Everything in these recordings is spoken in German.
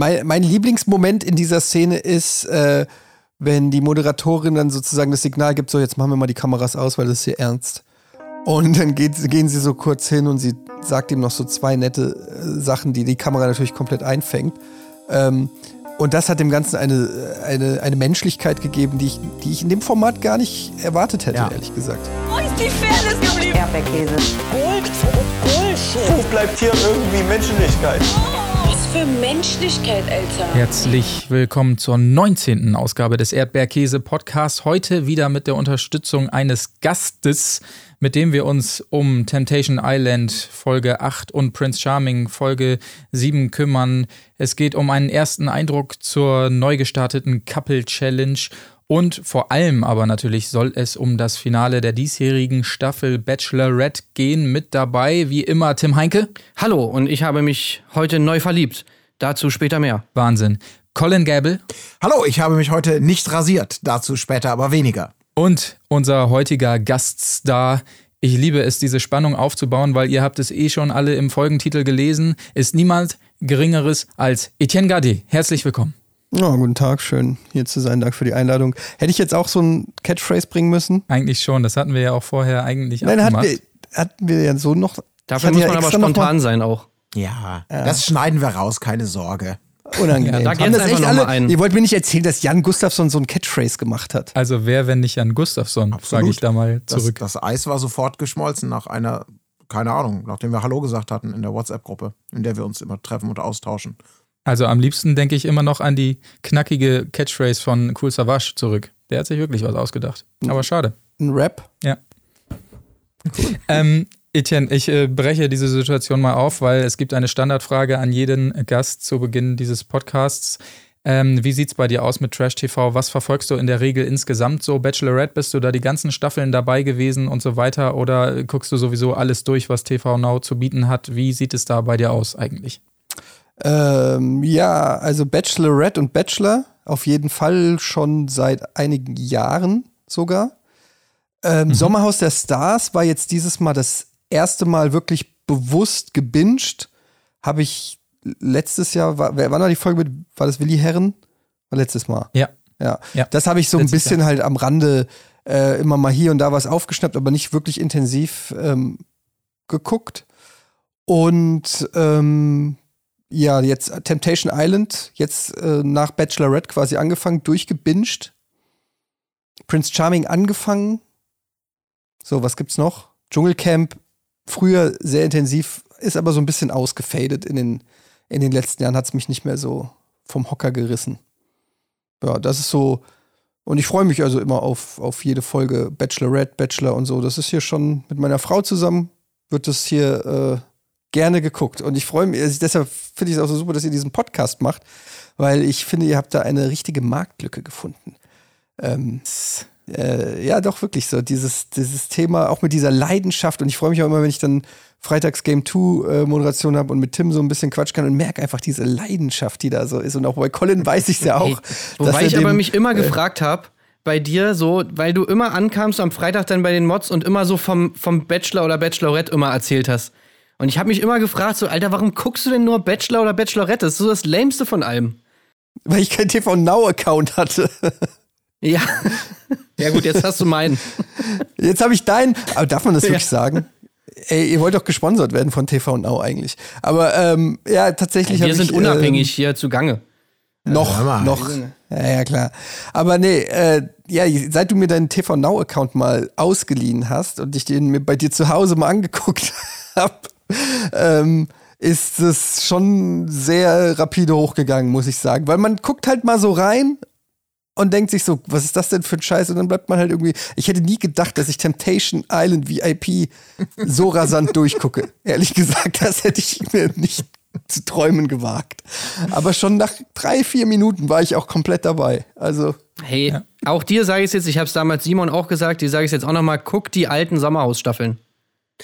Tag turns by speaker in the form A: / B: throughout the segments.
A: Mein, mein Lieblingsmoment in dieser Szene ist, äh, wenn die Moderatorin dann sozusagen das Signal gibt, so jetzt machen wir mal die Kameras aus, weil das ist hier ernst. Und dann geht, gehen sie so kurz hin und sie sagt ihm noch so zwei nette äh, Sachen, die die Kamera natürlich komplett einfängt. Ähm, und das hat dem Ganzen eine, eine, eine Menschlichkeit gegeben, die ich, die ich in dem Format gar nicht erwartet hätte,
B: Ja.
A: ehrlich gesagt.
C: Wo ist die Fairness geblieben?
D: Erdbeerkäse.
C: Gold, Bullshit.
E: Wo bleibt hier irgendwie Menschlichkeit?
C: Was für Menschlichkeit, Alter.
F: Herzlich willkommen zur 19. Ausgabe des Erdbeerkäse Podcasts. Heute wieder mit der Unterstützung eines Gastes, mit dem wir uns um Temptation Island Folge 8 und Prince Charming Folge 7 kümmern. Es geht um einen ersten Eindruck zur neu gestarteten Couple Challenge und vor allem aber natürlich soll es um das Finale der diesjährigen Staffel Bachelorette gehen. Mit dabei, wie immer, Tim Heinke.
G: Hallo, und ich habe mich heute neu verliebt. Dazu später mehr.
F: Wahnsinn. Colin Gable.
B: Hallo, ich habe mich heute nicht rasiert. Dazu später aber weniger.
F: Und unser heutiger Gaststar. Ich liebe es, diese Spannung aufzubauen, weil ihr habt es eh schon alle im Folgentitel gelesen. Ist niemand Geringeres als Etienne Gade. Herzlich willkommen.
A: Ja, guten Tag, schön hier zu sein. Danke für die Einladung. Hätte ich jetzt auch so ein Catchphrase bringen müssen?
F: Eigentlich schon, das hatten wir ja auch vorher eigentlich
A: Nein, hatten
F: abgemacht.
A: wir, hatten wir ja so noch.
G: Dafür muss
A: hatte
G: man
A: ja
G: aber spontan sein auch.
B: Ja, das schneiden wir raus, keine Sorge.
A: Unangenehm.
G: Ja, da
A: Haben das
G: einfach
A: echt
G: noch
A: alle?
G: ein.
A: Ihr wollt mir nicht erzählen, dass Jan Gustafsson so ein Catchphrase gemacht hat.
F: Also wer, wenn nicht Jan Gustafsson, sage ich da mal
B: Das,
F: zurück.
B: das Eis war sofort geschmolzen nach einer, keine Ahnung, nachdem wir Hallo gesagt hatten in der WhatsApp-Gruppe, in der wir uns immer treffen und austauschen.
F: Also am liebsten denke ich immer noch an die knackige Catchphrase von Cool Savage zurück. Der hat sich wirklich was ausgedacht. Aber schade.
A: Ein Rap.
F: Ja. ähm, Etienne, ich äh, breche diese Situation mal auf, weil es gibt eine Standardfrage an jeden Gast zu Beginn dieses Podcasts. Ähm, wie sieht's bei dir aus mit Trash TV? Was verfolgst du in der Regel insgesamt so? Bachelorette, bist du da die ganzen Staffeln dabei gewesen und so weiter? Oder guckst du sowieso alles durch, was TV Now zu bieten hat? Wie sieht es da bei dir aus eigentlich?
A: Ähm, ja, also Bachelorette und Bachelor auf jeden Fall schon seit einigen Jahren sogar. Ähm, Sommerhaus der Stars war jetzt dieses Mal das erste Mal wirklich bewusst gebinged. Habe ich letztes Jahr, war, wer- wann war die Folge mit, war das Willi Herren? War letztes Mal.
F: Ja.
A: Ja.
F: Ja.
A: Das habe ich so ein bisschen halt am Rande äh, immer mal hier und da was aufgeschnappt, aber nicht wirklich intensiv ähm, geguckt. Und ähm, ja, jetzt Temptation Island, jetzt äh, nach Bachelorette quasi angefangen, durchgebinged. Prince Charming angefangen. So, was gibt's noch? Dschungelcamp, früher sehr intensiv, ist aber so ein bisschen ausgefadet in den, in den letzten Jahren, hat's mich nicht mehr so vom Hocker gerissen. Ja, das ist so. Und ich freue mich also immer auf, auf jede Folge Bachelorette, Bachelor und so. Das ist hier schon mit meiner Frau zusammen, wird das hier äh, gerne geguckt. Und ich freue mich, also deshalb finde ich es auch so super, dass ihr diesen Podcast macht, weil ich finde, ihr habt da eine richtige Marktlücke gefunden. Ähm, äh, ja, doch wirklich so. Dieses, dieses Thema, auch mit dieser Leidenschaft. Und ich freue mich auch immer, wenn ich dann Freitags Game 2 äh, Moderation habe und mit Tim so ein bisschen quatschen kann und merke einfach diese Leidenschaft, die da so ist. Und auch bei Colin weiß ich es ja auch. dass
G: Wobei ich aber
A: dem-
G: mich immer gefragt habe, bei dir so, weil du immer ankamst am Freitag dann bei den Mods und immer so vom, vom Bachelor oder Bachelorette immer erzählt hast. Und ich habe mich immer gefragt, so, Alter, warum guckst du denn nur Bachelor oder Bachelorette? Das ist so das Lämste von allem.
A: Weil ich keinen TV Now-Account hatte.
G: Ja. ja, gut, jetzt hast du meinen.
A: Jetzt habe ich deinen. Aber darf man das wirklich sagen? Ey, ihr wollt doch gesponsert werden von TV Now eigentlich. Aber ähm, ja, tatsächlich.
G: Wir
A: hab
G: sind
A: ich,
G: unabhängig hier zugange.
A: Ähm, noch,
B: mal.
A: noch. Ja, ja, klar. Aber nee, äh, ja, seit du mir deinen TV Now-Account mal ausgeliehen hast und ich den mir bei dir zu Hause mal angeguckt habe, ähm, ist es schon sehr rapide hochgegangen, muss ich sagen. Weil man guckt halt mal so rein und denkt sich so, was ist das denn für ein Scheiß? Und dann bleibt man halt irgendwie. Ich hätte nie gedacht, dass ich Temptation Island VIP so rasant durchgucke. Ehrlich gesagt, das hätte ich mir nicht zu träumen gewagt. Aber schon nach drei, vier Minuten war ich auch komplett dabei. Also,
G: Hey, auch dir sage ich es jetzt, ich habe es damals Simon auch gesagt, dir sage ich es jetzt auch noch mal, guck die alten Sommerhausstaffeln.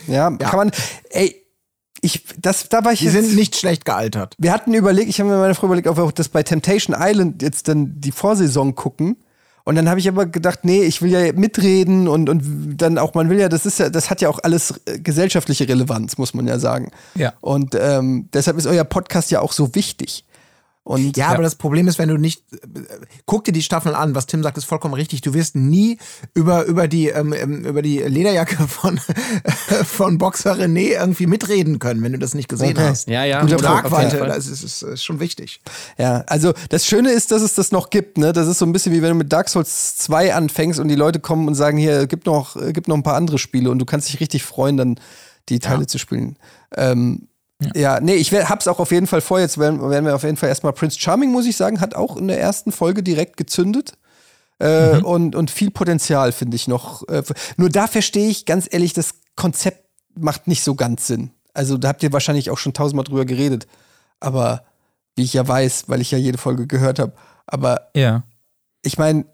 A: ja, kann man. Ey, ich, das, da war ich
B: Die
A: jetzt,
B: sind nicht schlecht gealtert.
A: Wir hatten überlegt, ich habe mir meine Frau überlegt, ob wir auch das bei Temptation Island jetzt dann die Vorsaison gucken. Und dann habe ich aber gedacht, nee, ich will ja mitreden und, und dann auch, man will ja, das ist ja, das hat ja auch alles äh, gesellschaftliche Relevanz, muss man ja sagen.
F: Ja.
A: Und ähm, deshalb ist euer Podcast ja auch so wichtig. Und
B: Ja, aber das Problem ist, wenn du nicht, guck dir die Staffeln an, was Tim sagt, ist vollkommen richtig. Du wirst nie über, über die, ähm, ähm, über die Lederjacke von, von Boxer René irgendwie mitreden können, wenn du das nicht gesehen
A: Okay.
B: hast.
G: Ja, ja.
B: Gute
G: Guter
B: Tragweite, das ist, ist, ist schon wichtig.
A: Ja, also das Schöne ist, dass es das noch gibt. Ne? Das ist so ein bisschen wie wenn du mit Dark Souls 2 anfängst und die Leute kommen und sagen, hier, gibt noch, gibt noch ein paar andere Spiele und du kannst dich richtig freuen, dann die Teile zu spielen. Ähm, ja. nee, ich hab's auch auf jeden Fall vor. Jetzt werden, werden wir auf jeden Fall erstmal Prince Charming, muss ich sagen, hat auch in der ersten Folge direkt gezündet. Äh, und, und viel Potenzial, finde ich noch. Äh, nur da verstehe ich ganz ehrlich, das Konzept macht nicht so ganz Sinn. Also da habt ihr wahrscheinlich auch schon tausendmal drüber geredet. Aber wie ich ja weiß, weil ich ja jede Folge gehört habe. Aber
F: Ja.
A: ich meine,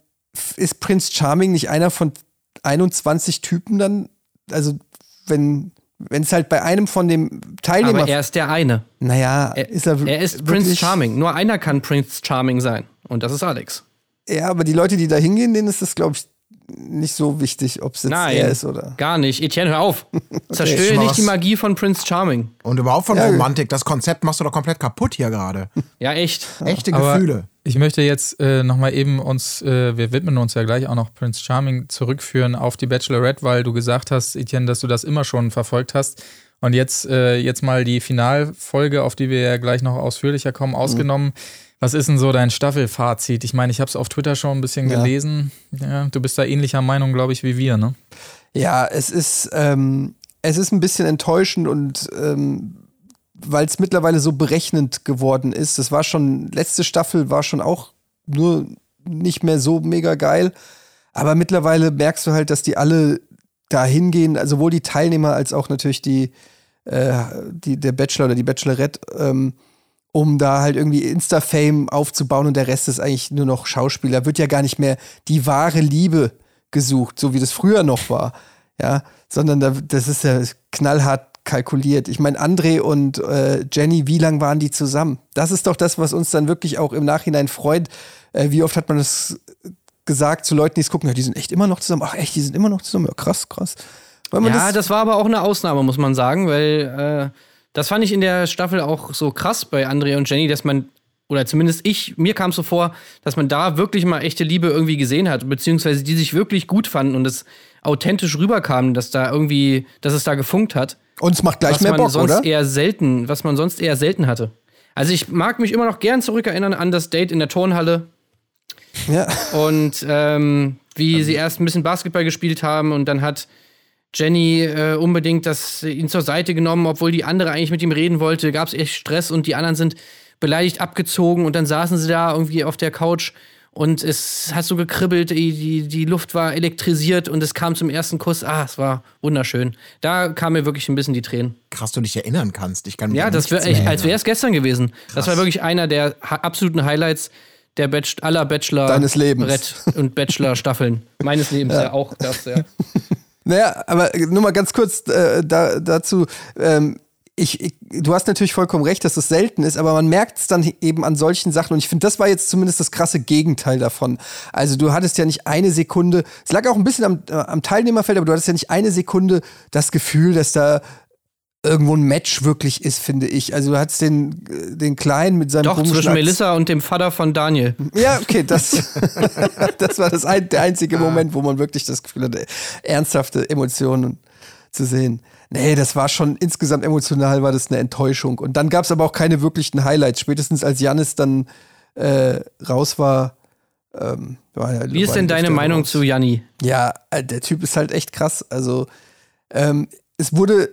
A: ist Prince Charming nicht einer von 21 Typen dann? Also, wenn wenn es halt bei einem von dem Teilnehmer.
G: Aber er ist der eine.
A: naja,
G: Er,
A: ist er,
G: er ist
A: wirklich,
G: Prince Charming. Nur einer kann Prince Charming sein. Und das ist Alex.
A: Ja, aber die Leute, die da hingehen, denen ist das, glaube ich, nicht so wichtig, ob es jetzt
G: Nein,
A: er ist oder.
G: gar nicht. Etienne, hör auf. Zerstöre
B: Schmaus.
G: nicht die Magie von Prince Charming.
B: Und überhaupt von
A: Ja.
B: Romantik, das Konzept machst du doch komplett kaputt hier gerade.
G: Ja, echt.
B: Echte
F: Aber
B: Gefühle.
F: Ich möchte jetzt äh, nochmal eben uns, äh, wir widmen uns ja gleich auch noch Prince Charming zurückführen auf die Bachelorette, weil du gesagt hast, Etienne, dass du das immer schon verfolgt hast. Und jetzt, äh, jetzt mal die Finalfolge, auf die wir ja gleich noch ausführlicher kommen, ausgenommen. Was ist denn so dein Staffelfazit? Ich meine, ich habe es auf Twitter schon ein bisschen
A: Ja.
F: gelesen. Ja, du bist da ähnlicher Meinung, glaube ich, wie wir, ne?
A: Ja, es ist, ähm, es ist ein bisschen enttäuschend und ähm, weil es mittlerweile so berechnend geworden ist. Das war schon, letzte Staffel war schon auch nur nicht mehr so mega geil. Aber mittlerweile merkst du halt, dass die alle da hingehen, also sowohl die Teilnehmer als auch natürlich die, äh, die der Bachelor oder die Bachelorette, ähm, um da halt irgendwie Insta-Fame aufzubauen und der Rest ist eigentlich nur noch Schauspieler. Wird ja gar nicht mehr die wahre Liebe gesucht, so wie das früher noch war. Ja, sondern da, das ist ja knallhart kalkuliert. Ich meine, André und äh, Jenny, wie lang waren die zusammen? Das ist doch das, was uns dann wirklich auch im Nachhinein freut. Äh, wie oft hat man das gesagt zu Leuten, die es gucken, ja, die sind echt immer noch zusammen. Ach echt, die sind immer noch zusammen. Ja, krass, krass.
G: Ja, das war aber auch eine Ausnahme, muss man sagen, weil äh, das fand ich in der Staffel auch so krass bei Andrea und Jenny, dass man, oder zumindest ich, mir kam es so vor, dass man da wirklich mal echte Liebe irgendwie gesehen hat, beziehungsweise die sich wirklich gut fanden und es authentisch rüberkam, dass da irgendwie, dass es da gefunkt hat.
A: Uns macht gleich
G: was
A: mehr
G: man
A: Bock,
G: sonst
A: oder?
G: eher selten, was man sonst eher selten hatte. Also ich mag mich immer noch gern zurückerinnern an das Date in der Turnhalle
A: Ja.
G: und ähm, wie sie erst ein bisschen Basketball gespielt haben und dann hat Jenny äh, unbedingt das ihn zur Seite genommen, obwohl die andere eigentlich mit ihm reden wollte. Gab es echt Stress und die anderen sind beleidigt abgezogen und dann saßen sie da irgendwie auf der Couch und es hat so gekribbelt, die, die, die Luft war elektrisiert und es kam zum ersten Kuss. Ah, es war wunderschön. Da kam mir wirklich ein bisschen die Tränen.
B: Krass, du dich erinnern kannst. Ich kann mich
G: Ja, das
B: mehr
G: als wäre es gestern gewesen. Das war wirklich einer der ha absoluten Highlights der Bach aller Bachelor
A: Deines Lebens.
G: Brett und Bachelor Staffeln meines Lebens ja, auch das ja.
A: Naja, aber nur mal ganz kurz äh, da, dazu. Ähm, ich, ich, du hast natürlich vollkommen recht, dass das selten ist, aber man merkt es dann eben an solchen Sachen. Und ich finde, das war jetzt zumindest das krasse Gegenteil davon. Also du hattest ja nicht eine Sekunde, es lag auch ein bisschen am, äh, am Teilnehmerfeld, aber du hattest ja nicht eine Sekunde das Gefühl, dass da irgendwo ein Match wirklich ist, finde ich. Also du hattest den, äh, den Kleinen mit seinem
G: Doch, zwischen Melissa und dem Vater von Daniel.
A: ja, okay, das, das war das ein, der einzige Moment, wo man wirklich das Gefühl hatte, ernsthafte Emotionen zu sehen. Nee, das war schon insgesamt emotional, war das eine Enttäuschung. Und dann gab es aber auch keine wirklichen Highlights. Spätestens als Janis dann äh, raus war. Ähm, war ja-
G: Wie ist denn deine Meinung
A: raus.
G: zu Janni?
A: Ja, äh, der Typ ist halt echt krass. Also, ähm, es wurde,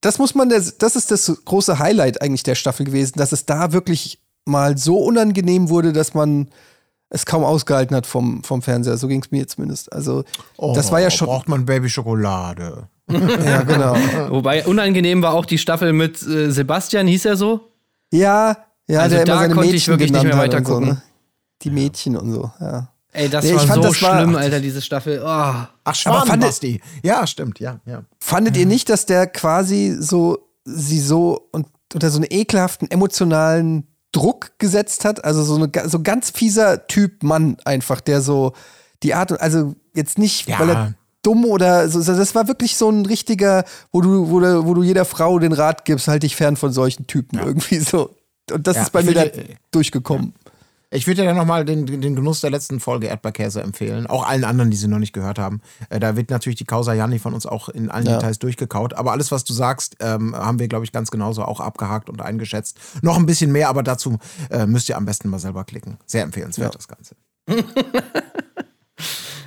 A: das muss man, das das ist das große Highlight eigentlich der Staffel gewesen, dass es da wirklich mal so unangenehm wurde, dass man es kaum ausgehalten hat vom, vom Fernseher. So ging es mir zumindest. Also,
B: Oh,
A: das war ja schon.
B: Braucht man Babyschokolade.
A: Ja, genau.
G: Wobei unangenehm war auch die Staffel mit äh, Sebastian, hieß er so?
A: Ja, ja,
G: Also
A: der
G: da
A: immer seine
G: konnte ich
A: Mädchen
G: wirklich nicht mehr
A: hat und
G: weitergucken.
A: So, ne? Die Mädchen und so, ja.
G: Ey, das
A: Nee, ich
G: war
A: fand,
G: so
A: das war-
G: schlimm, Alter, diese Staffel. Oh.
B: Ach, Schwan,
A: fandet-
B: Basti. Ja, stimmt, ja, ja.
A: Fandet ihr nicht, dass der quasi so sie so und, unter so einen ekelhaften emotionalen Druck gesetzt hat? Also so eine ga- so ganz fieser Typ Mann einfach, der so die Art und also jetzt nicht,
B: Ja.
A: weil er dumm oder so, das war wirklich so ein richtiger, wo du, wo du, wo du jeder Frau den Rat gibst, halt dich fern von solchen Typen irgendwie so. Und das
B: Ja,
A: ist bei mir da
B: würde-
A: durchgekommen.
B: Ich würde dir dann nochmal den, den Genuss der letzten Folge Erdbeerkäse empfehlen. Auch allen anderen, die sie noch nicht gehört haben. Äh, da wird natürlich die Causa Janni von uns auch in allen
A: Ja.
B: Details durchgekaut. Aber alles, was du sagst, ähm, haben wir, glaube ich, ganz genauso auch abgehakt und eingeschätzt. Noch ein bisschen mehr, aber dazu äh, müsst ihr am besten mal selber klicken. Sehr empfehlenswert,
A: Ja.
B: das Ganze.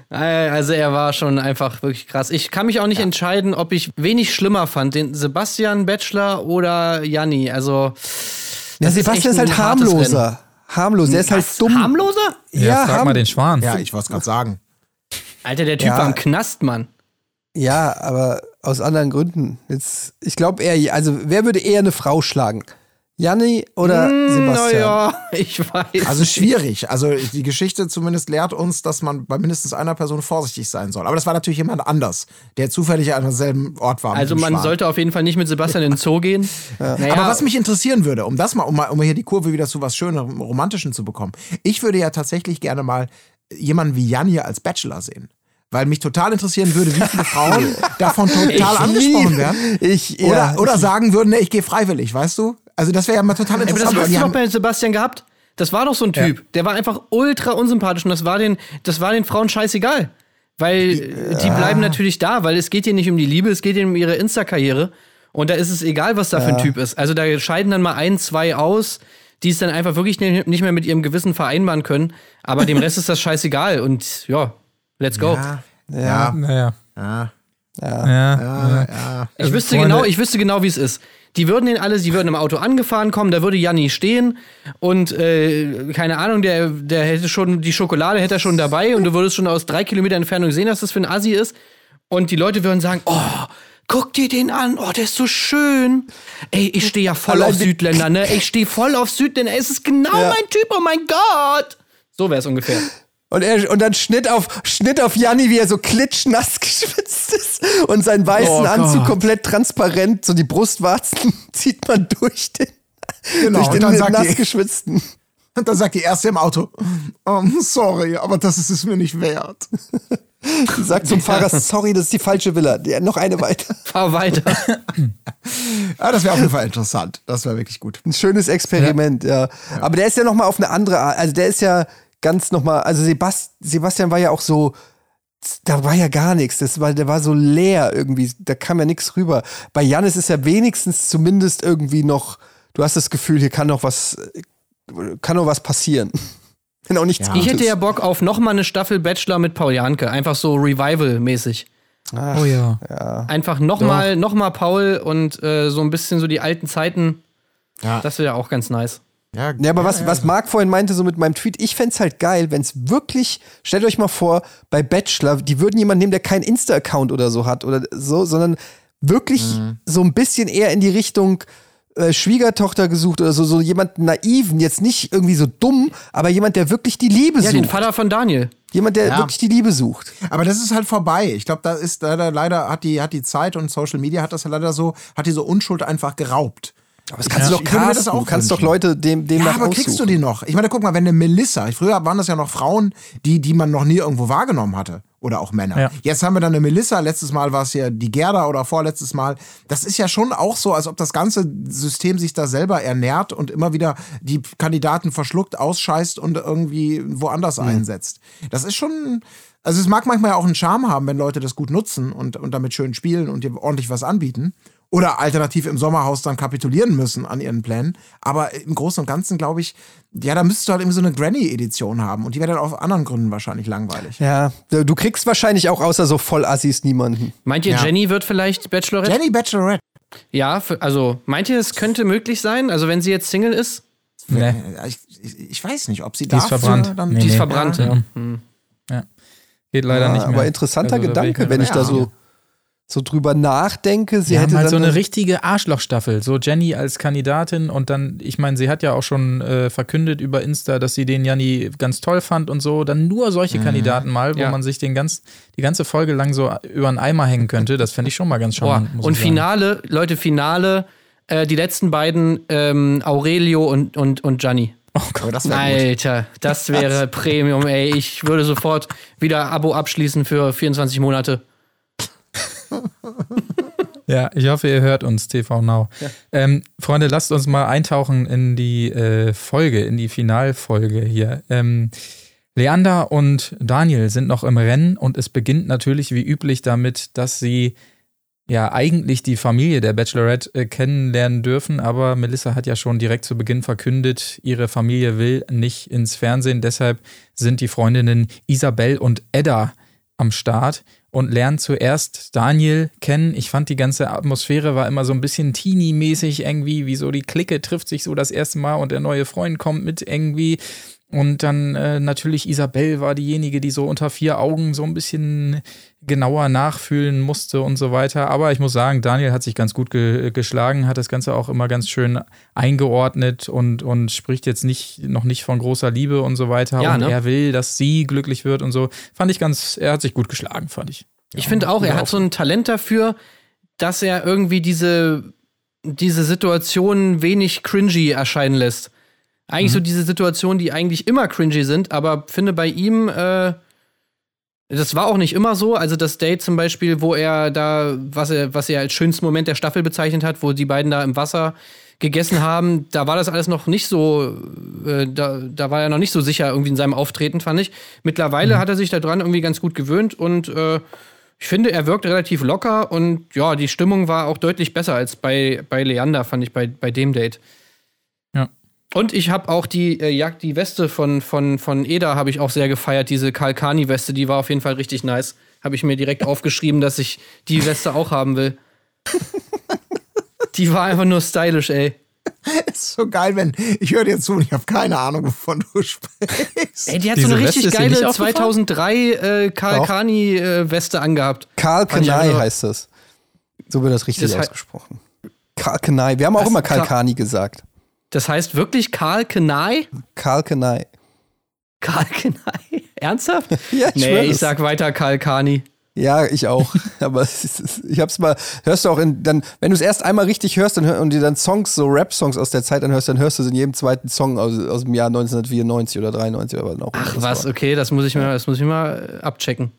G: Also er war schon einfach wirklich krass. Ich kann mich auch nicht entscheiden, ob ich wenig schlimmer fand, den Sebastian Bachelor oder Janni. Also
A: Ja,
G: das ist
A: Sebastian ist,
G: echt
A: halt harmloser. Harmlos, der ist halt dumm.
G: harmloser?
F: Ja, frag
A: harm-
F: mal den Schwan.
B: Ja, ich wollte es gerade sagen.
G: Alter, der Typ
A: Ja.
G: war im Knast, Mann.
A: Ja, aber aus anderen Gründen. Jetzt, ich glaube eher, also wer würde eher eine Frau schlagen? Janni oder Sebastian?
G: Naja, ich weiß.
B: Also schwierig. Also die Geschichte zumindest lehrt uns, dass man bei mindestens einer Person vorsichtig sein soll. Aber das war natürlich jemand anders, der zufällig an demselben Ort war.
G: Also man
B: Schwan.
G: sollte auf jeden Fall nicht mit Sebastian in den Zoo gehen. Naja,
B: Aber was mich interessieren würde, um das mal, um mal, um hier die Kurve wieder zu was Schönerem, Romantischen zu bekommen, ich würde ja tatsächlich gerne mal jemanden wie Jan hier als Bachelor sehen. Weil mich total interessieren würde, wie viele Frauen davon total angesprochen werden.
A: Ich,
B: Oder,
A: ja,
B: oder sagen würden, nee, ich gehe freiwillig, weißt du? Also das wäre ja mal total
G: Ey, aber das
B: interessant.
G: hast du doch bei Sebastian gehabt. Das war doch so ein Typ. Der war einfach ultra unsympathisch und das war den, das war den Frauen scheißegal. Weil äh, die bleiben natürlich da, weil es geht hier nicht um die Liebe, es geht hier um ihre Insta-Karriere. Und da ist es egal, was da für ein Typ ist. Also da scheiden dann mal ein, zwei aus, die es dann einfach wirklich ni- nicht mehr mit ihrem Gewissen vereinbaren können. Aber dem Rest ist das scheißegal. Und ja, let's go.
B: ja, ja,
F: Naja.
B: ja,
F: Ja.
B: ja, ja.
G: Ich wüsste
F: Freunde-
G: genau, ich wüsste genau, wie es ist. Die würden den alle, die würden im Auto angefahren kommen, da würde Janni stehen und äh, keine Ahnung, der, der hätte schon die Schokolade hätte er schon dabei und du würdest schon aus drei Kilometer Entfernung sehen, dass das für ein Assi ist. Und die Leute würden sagen, oh, guck dir den an, oh, der ist so schön. Ey, ich stehe ja voll
A: Allein
G: auf Südländer, ne? Ich stehe voll auf Südländer. Es ist genau
A: Ja.
G: mein Typ, oh mein Gott. So wäre es ungefähr.
A: Und, er, und dann Schnitt auf, Schnitt auf Janni, wie er so klitschnass geschwitzt ist und seinen weißen
G: Oh
A: Anzug
G: Gott.
A: komplett transparent, so die Brustwarzen zieht man durch den,
B: Genau,
A: durch
B: und
A: den
B: dann sagt
A: nass
B: die-
A: geschwitzten.
B: Und dann sagt die erste im Auto, um, sorry, aber das ist es mir nicht wert.
A: Die sagt zum Fahrer, sorry, das ist die falsche Villa. Ja, noch eine weiter.
G: Fahr weiter.
B: Ja, das wäre auf jeden Fall interessant. Das wäre wirklich gut.
A: Ein schönes Experiment, ja. Aber der ist ja noch mal auf eine andere Art. Also der ist ja ganz noch mal, also Sebast Sebastian war ja auch so, da war ja gar nichts. Das war, der war so leer irgendwie. Da kam ja nichts rüber. Bei Janis ist ja wenigstens zumindest irgendwie noch, du hast das Gefühl, hier kann noch was, kann noch was passieren. Wenn auch nichts
B: Ja.
G: Ich hätte ja Bock auf noch mal eine Staffel Bachelor mit Paul Janke. Einfach so Revival-mäßig.
A: Ach,
F: Oh ja.
G: Einfach nochmal noch mal Paul und äh, so ein bisschen so die alten Zeiten.
B: Ja.
G: Das wäre auch ganz nice.
B: Ja,
A: Ja, aber was, was Marc vorhin meinte, so mit meinem Tweet, ich fänd's halt geil, wenn's wirklich, stellt euch mal vor, bei Bachelor, die würden jemanden nehmen, der keinen Insta-Account oder so hat oder so, sondern wirklich so ein bisschen eher in die Richtung äh, Schwiegertochter gesucht oder so, so jemand naiven, jetzt nicht irgendwie so dumm, aber jemand, der wirklich die Liebe
G: Ja, den
A: sucht.
G: Vater von Daniel.
A: Jemand, der
B: Ja.
A: wirklich die Liebe sucht.
B: Aber das ist halt vorbei. Ich glaube, da ist leider, leider hat die, hat die Zeit und Social Media hat das ja leider so, hat diese Unschuld einfach geraubt.
A: Aber das kannst
B: Ja.
A: du doch casten,
B: auch
A: du kannst doch
B: wünschen.
A: Leute dem, dem
B: Ja, aber kriegst du
A: aussuchen.
B: die noch? Ich meine, guck mal, wenn eine Melissa, früher waren das ja noch Frauen, die, die man noch nie irgendwo wahrgenommen hatte. Oder auch Männer.
F: Ja.
B: Jetzt haben wir dann eine Melissa, letztes Mal war es ja die Gerda oder vorletztes Mal. Das ist ja schon auch so, als ob das ganze System sich da selber ernährt und immer wieder die Kandidaten verschluckt, ausscheißt und irgendwie woanders einsetzt. Das ist schon. Also es mag manchmal ja auch einen Charme haben, wenn Leute das gut nutzen und, und damit schön spielen und dir ordentlich was anbieten. Oder alternativ im Sommerhaus dann kapitulieren müssen an ihren Plänen. Aber im Großen und Ganzen glaube ich, ja, da müsstest du halt irgendwie so eine Granny-Edition haben. Und die wäre dann aus anderen Gründen wahrscheinlich langweilig.
A: Ja, du kriegst wahrscheinlich auch außer so Vollassis niemanden.
G: Meint ihr,
B: Ja.
G: Jenny wird vielleicht Bachelorette?
B: Jenny Bachelorette.
G: Ja, also meint ihr, es könnte möglich sein? Also wenn sie jetzt Single ist?
F: Nee.
B: Ich, ich, ich weiß nicht, ob sie
F: Die ist verbrannt.
B: Dann,
F: Nee,
G: Die ist
F: nee.
G: verbrannt, ja.
F: Ja. Geht leider
A: Ja,
F: nicht mehr.
A: aber interessanter
F: Also, da
A: Gedanke, wenn ich da
B: Ja.
A: so, so drüber nachdenke. Sie
F: Sie
A: hätte
F: haben halt
A: dann
F: so eine
A: das-
F: richtige Arschlochstaffel. So Jenny als Kandidatin und dann, ich meine, sie hat ja auch schon äh, verkündet über Insta, dass sie den Janni ganz toll fand und so. Dann nur solche Kandidaten mal, wo
G: Ja.
F: man sich den ganz, die ganze Folge lang so über einen Eimer hängen könnte. Das fände ich schon mal ganz charmant. muss
G: Und
F: ich sagen.
G: Finale, Leute, Finale, äh, die letzten beiden, ähm, Aurelio und, und, und Gianni.
B: Aber das wäre gut.
G: Alter, das wäre Premium, ey. Ich würde sofort wieder Abo abschließen für 24 Monate.
F: Ja, ich hoffe, ihr hört uns, TV Now. Ähm, Freunde, lasst uns mal eintauchen in die äh, Folge, in die Finalfolge hier. Ähm, Leander und Daniel sind noch im Rennen und es beginnt natürlich wie üblich damit, dass sie ja eigentlich die Familie der Bachelorette äh, kennenlernen dürfen, aber Melissa hat ja schon direkt zu Beginn verkündet, ihre Familie will nicht ins Fernsehen, deshalb sind die Freundinnen Isabel und Edda am Start und lernen zuerst Daniel kennen. Ich fand die ganze Atmosphäre war immer so ein bisschen teeny-mäßig irgendwie, wie so die Clique trifft sich so das erste Mal und der neue Freund kommt mit irgendwie. Und dann äh, natürlich Isabel war diejenige, die so unter vier Augen so ein bisschen genauer nachfühlen musste und so weiter. Aber ich muss sagen, Daniel hat sich ganz gut ge geschlagen, hat das Ganze auch immer ganz schön eingeordnet und, und spricht jetzt nicht, noch nicht von großer Liebe und so weiter.
G: Ja,
F: und
G: ne?
F: er will, dass sie glücklich wird und so. Fand ich ganz, er hat sich gut geschlagen, fand ich.
G: Ich finde auch, er hat so ein Talent dafür, dass er irgendwie diese, diese Situation wenig cringy erscheinen lässt. Eigentlich so diese Situationen, die eigentlich immer cringy sind, aber finde bei ihm, äh, das war auch nicht immer so. Also das Date zum Beispiel, wo er da, was er, was er als schönsten Moment der Staffel bezeichnet hat, wo die beiden da im Wasser gegessen haben, da war das alles noch nicht so, äh, da, da war er noch nicht so sicher irgendwie in seinem Auftreten, fand ich. Mittlerweile hat er sich daran irgendwie ganz gut gewöhnt und äh, ich finde, er wirkt relativ locker und ja, die Stimmung war auch deutlich besser als bei, bei Leander, fand ich, bei, bei dem Date.
F: Ja.
G: Und ich habe auch die äh, Jagd, die Weste von, von, von Eda habe ich auch sehr gefeiert, diese Kalkani-Weste, die war auf jeden Fall richtig nice. Habe ich mir direkt aufgeschrieben, dass ich die Weste auch haben will. die war einfach nur stylisch, ey.
B: ist so geil, wenn ich höre dir zu und ich habe keine Ahnung, wovon du sprichst.
G: Ey, die hat
F: Diese
G: so eine
F: Weste
G: richtig
F: dir
G: geile
F: nicht aufgefallen?
G: 2003 äh, Kalkani-Weste angehabt.
A: Karl
G: Fand ich
A: Kenai
G: einfach-
A: heißt das. So wird das richtig
G: Das
A: ausgesprochen. Karl Kenai. Wir haben auch
G: Was?
A: immer
G: Karl-
A: Kalkani gesagt.
G: Das heißt wirklich Karl Kenai?
A: Karl Kenai.
G: Karl Kenai? Ernsthaft?
A: Ja, ich
G: nee, ich
A: es.
G: sag weiter Karl Kani.
A: Ja, ich auch. Aber ist, ich hab's mal, hörst du auch in, dann, wenn du es erst einmal richtig hörst dann, und dir dann Songs, so Rap-Songs aus der Zeit anhörst, dann hörst du es in jedem zweiten Song aus, aus dem Jahr 1994 oder 93 oder was auch immer
G: Ach was,
A: war.
G: okay, das muss ich mal, das muss ich mal äh, abchecken.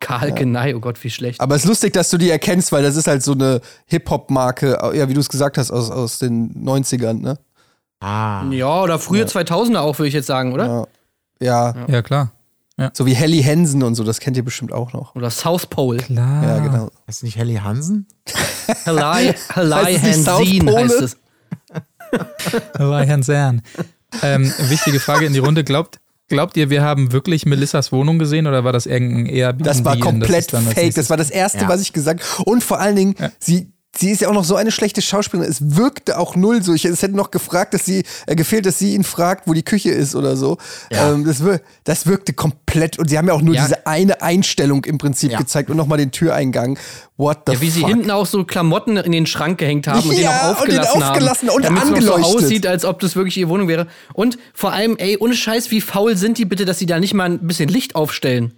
G: Karl Kenai, oh Gott, wie schlecht.
A: Aber es ist lustig, dass du die erkennst, weil das ist halt so eine Hip-Hop-Marke, ja, wie du es gesagt hast, aus, aus den 90ern, ne?
B: Ah.
G: Ja, oder frühe 2000er auch, würde ich jetzt sagen, oder?
A: Ja. Ja,
F: Ja, klar.
A: so wie Helly Hansen und so, das kennt ihr bestimmt auch noch.
G: Oder South Pole.
F: Klar.
A: Ja, genau.
B: Ist nicht Helly Hansen?
G: Halai, Halai
A: Heißt es
G: heißt
F: Herrn Cern. ähm, wichtige Frage in die Runde. Glaubt, glaubt ihr, wir haben wirklich Melissas Wohnung gesehen oder war das irgendein Airbnb?
A: Das war komplett
F: als
A: fake. Das war das Erste,
B: Ja.
A: was ich gesagt Und vor allen Dingen, sie, sie ist ja auch noch so eine schlechte Schauspielerin. Es wirkte auch null so. Ich, es hätte noch gefragt, dass sie, äh, gefehlt, dass sie ihn fragt, wo die Küche ist oder so.
B: Ja.
A: Ähm, das, wir, das wirkte komplett. Und sie haben ja auch nur
G: Ja.
A: diese eine Einstellung im Prinzip
B: Ja.
A: gezeigt und nochmal den Türeingang. What the
G: Ja, wie sie
A: fuck?
G: hinten auch so Klamotten in den Schrank gehängt haben und den auch
A: und den
G: aufgelassen,
A: aufgelassen
G: haben.
A: und
G: damit es noch so
A: angeleuchtet.
G: aussieht, als ob das wirklich ihre Wohnung wäre. Und vor allem, ey, ohne Scheiß, wie faul sind die bitte, dass sie da nicht mal ein bisschen Licht aufstellen?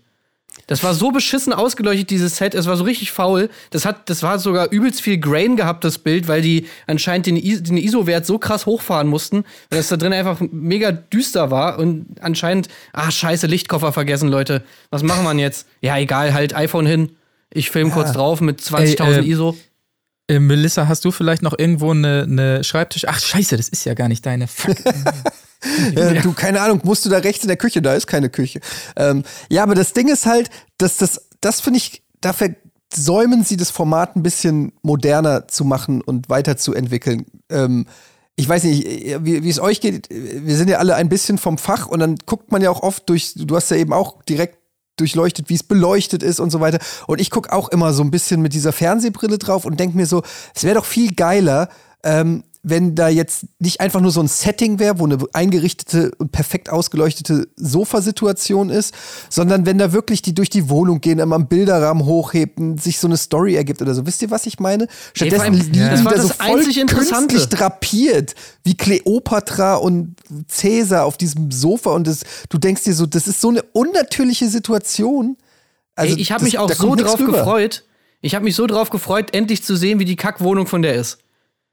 G: Das war so beschissen ausgeleuchtet, dieses Set. Es war so richtig faul. Das, hat, das war sogar übelst viel Grain gehabt, das Bild, weil die anscheinend den, I- den ISO-Wert so krass hochfahren mussten, weil das da drin einfach mega düster war. Und anscheinend, ah, scheiße, Lichtkoffer vergessen, Leute. Was machen wir denn jetzt? Ja, egal, halt iPhone hin. Ich film kurz drauf mit 20.000
F: Ey, äh,
G: ISO.
F: Äh, Melissa, hast du vielleicht noch irgendwo eine, eine Schreibtisch? Ach, scheiße, das ist ja gar nicht deine. Fuck.
A: Ja, du, keine Ahnung, musst du da rechts in der Küche, da ist keine Küche. Ähm, ja, aber das Ding ist halt, dass das, das finde ich, da versäumen sie das Format ein bisschen moderner zu machen und weiterzuentwickeln. Ähm, ich weiß nicht, wie, wie es euch geht. Wir sind ja alle ein bisschen vom Fach und dann guckt man ja auch oft durch, du hast ja eben auch direkt durchleuchtet, wie es beleuchtet ist und so weiter. Und ich gucke auch immer so ein bisschen mit dieser Fernsehbrille drauf und denke mir so, es wäre doch viel geiler, ähm, wenn da jetzt nicht einfach nur so ein Setting wäre, wo eine eingerichtete und perfekt ausgeleuchtete Sofasituation ist, sondern wenn da wirklich die durch die Wohnung gehen, immer einen Bilderrahmen hochheben, sich so eine Story ergibt oder so. Wisst ihr, was ich meine? Stattdessen
G: allem,
A: liegen
G: war
A: da so voll künstlich drapiert, wie Kleopatra und Cäsar auf diesem Sofa und das, du denkst dir so, das ist so eine unnatürliche Situation. Also
G: Ey, ich habe mich auch so drauf
A: rüber.
G: gefreut. Ich habe mich so drauf gefreut, endlich zu sehen, wie die Kackwohnung von der ist.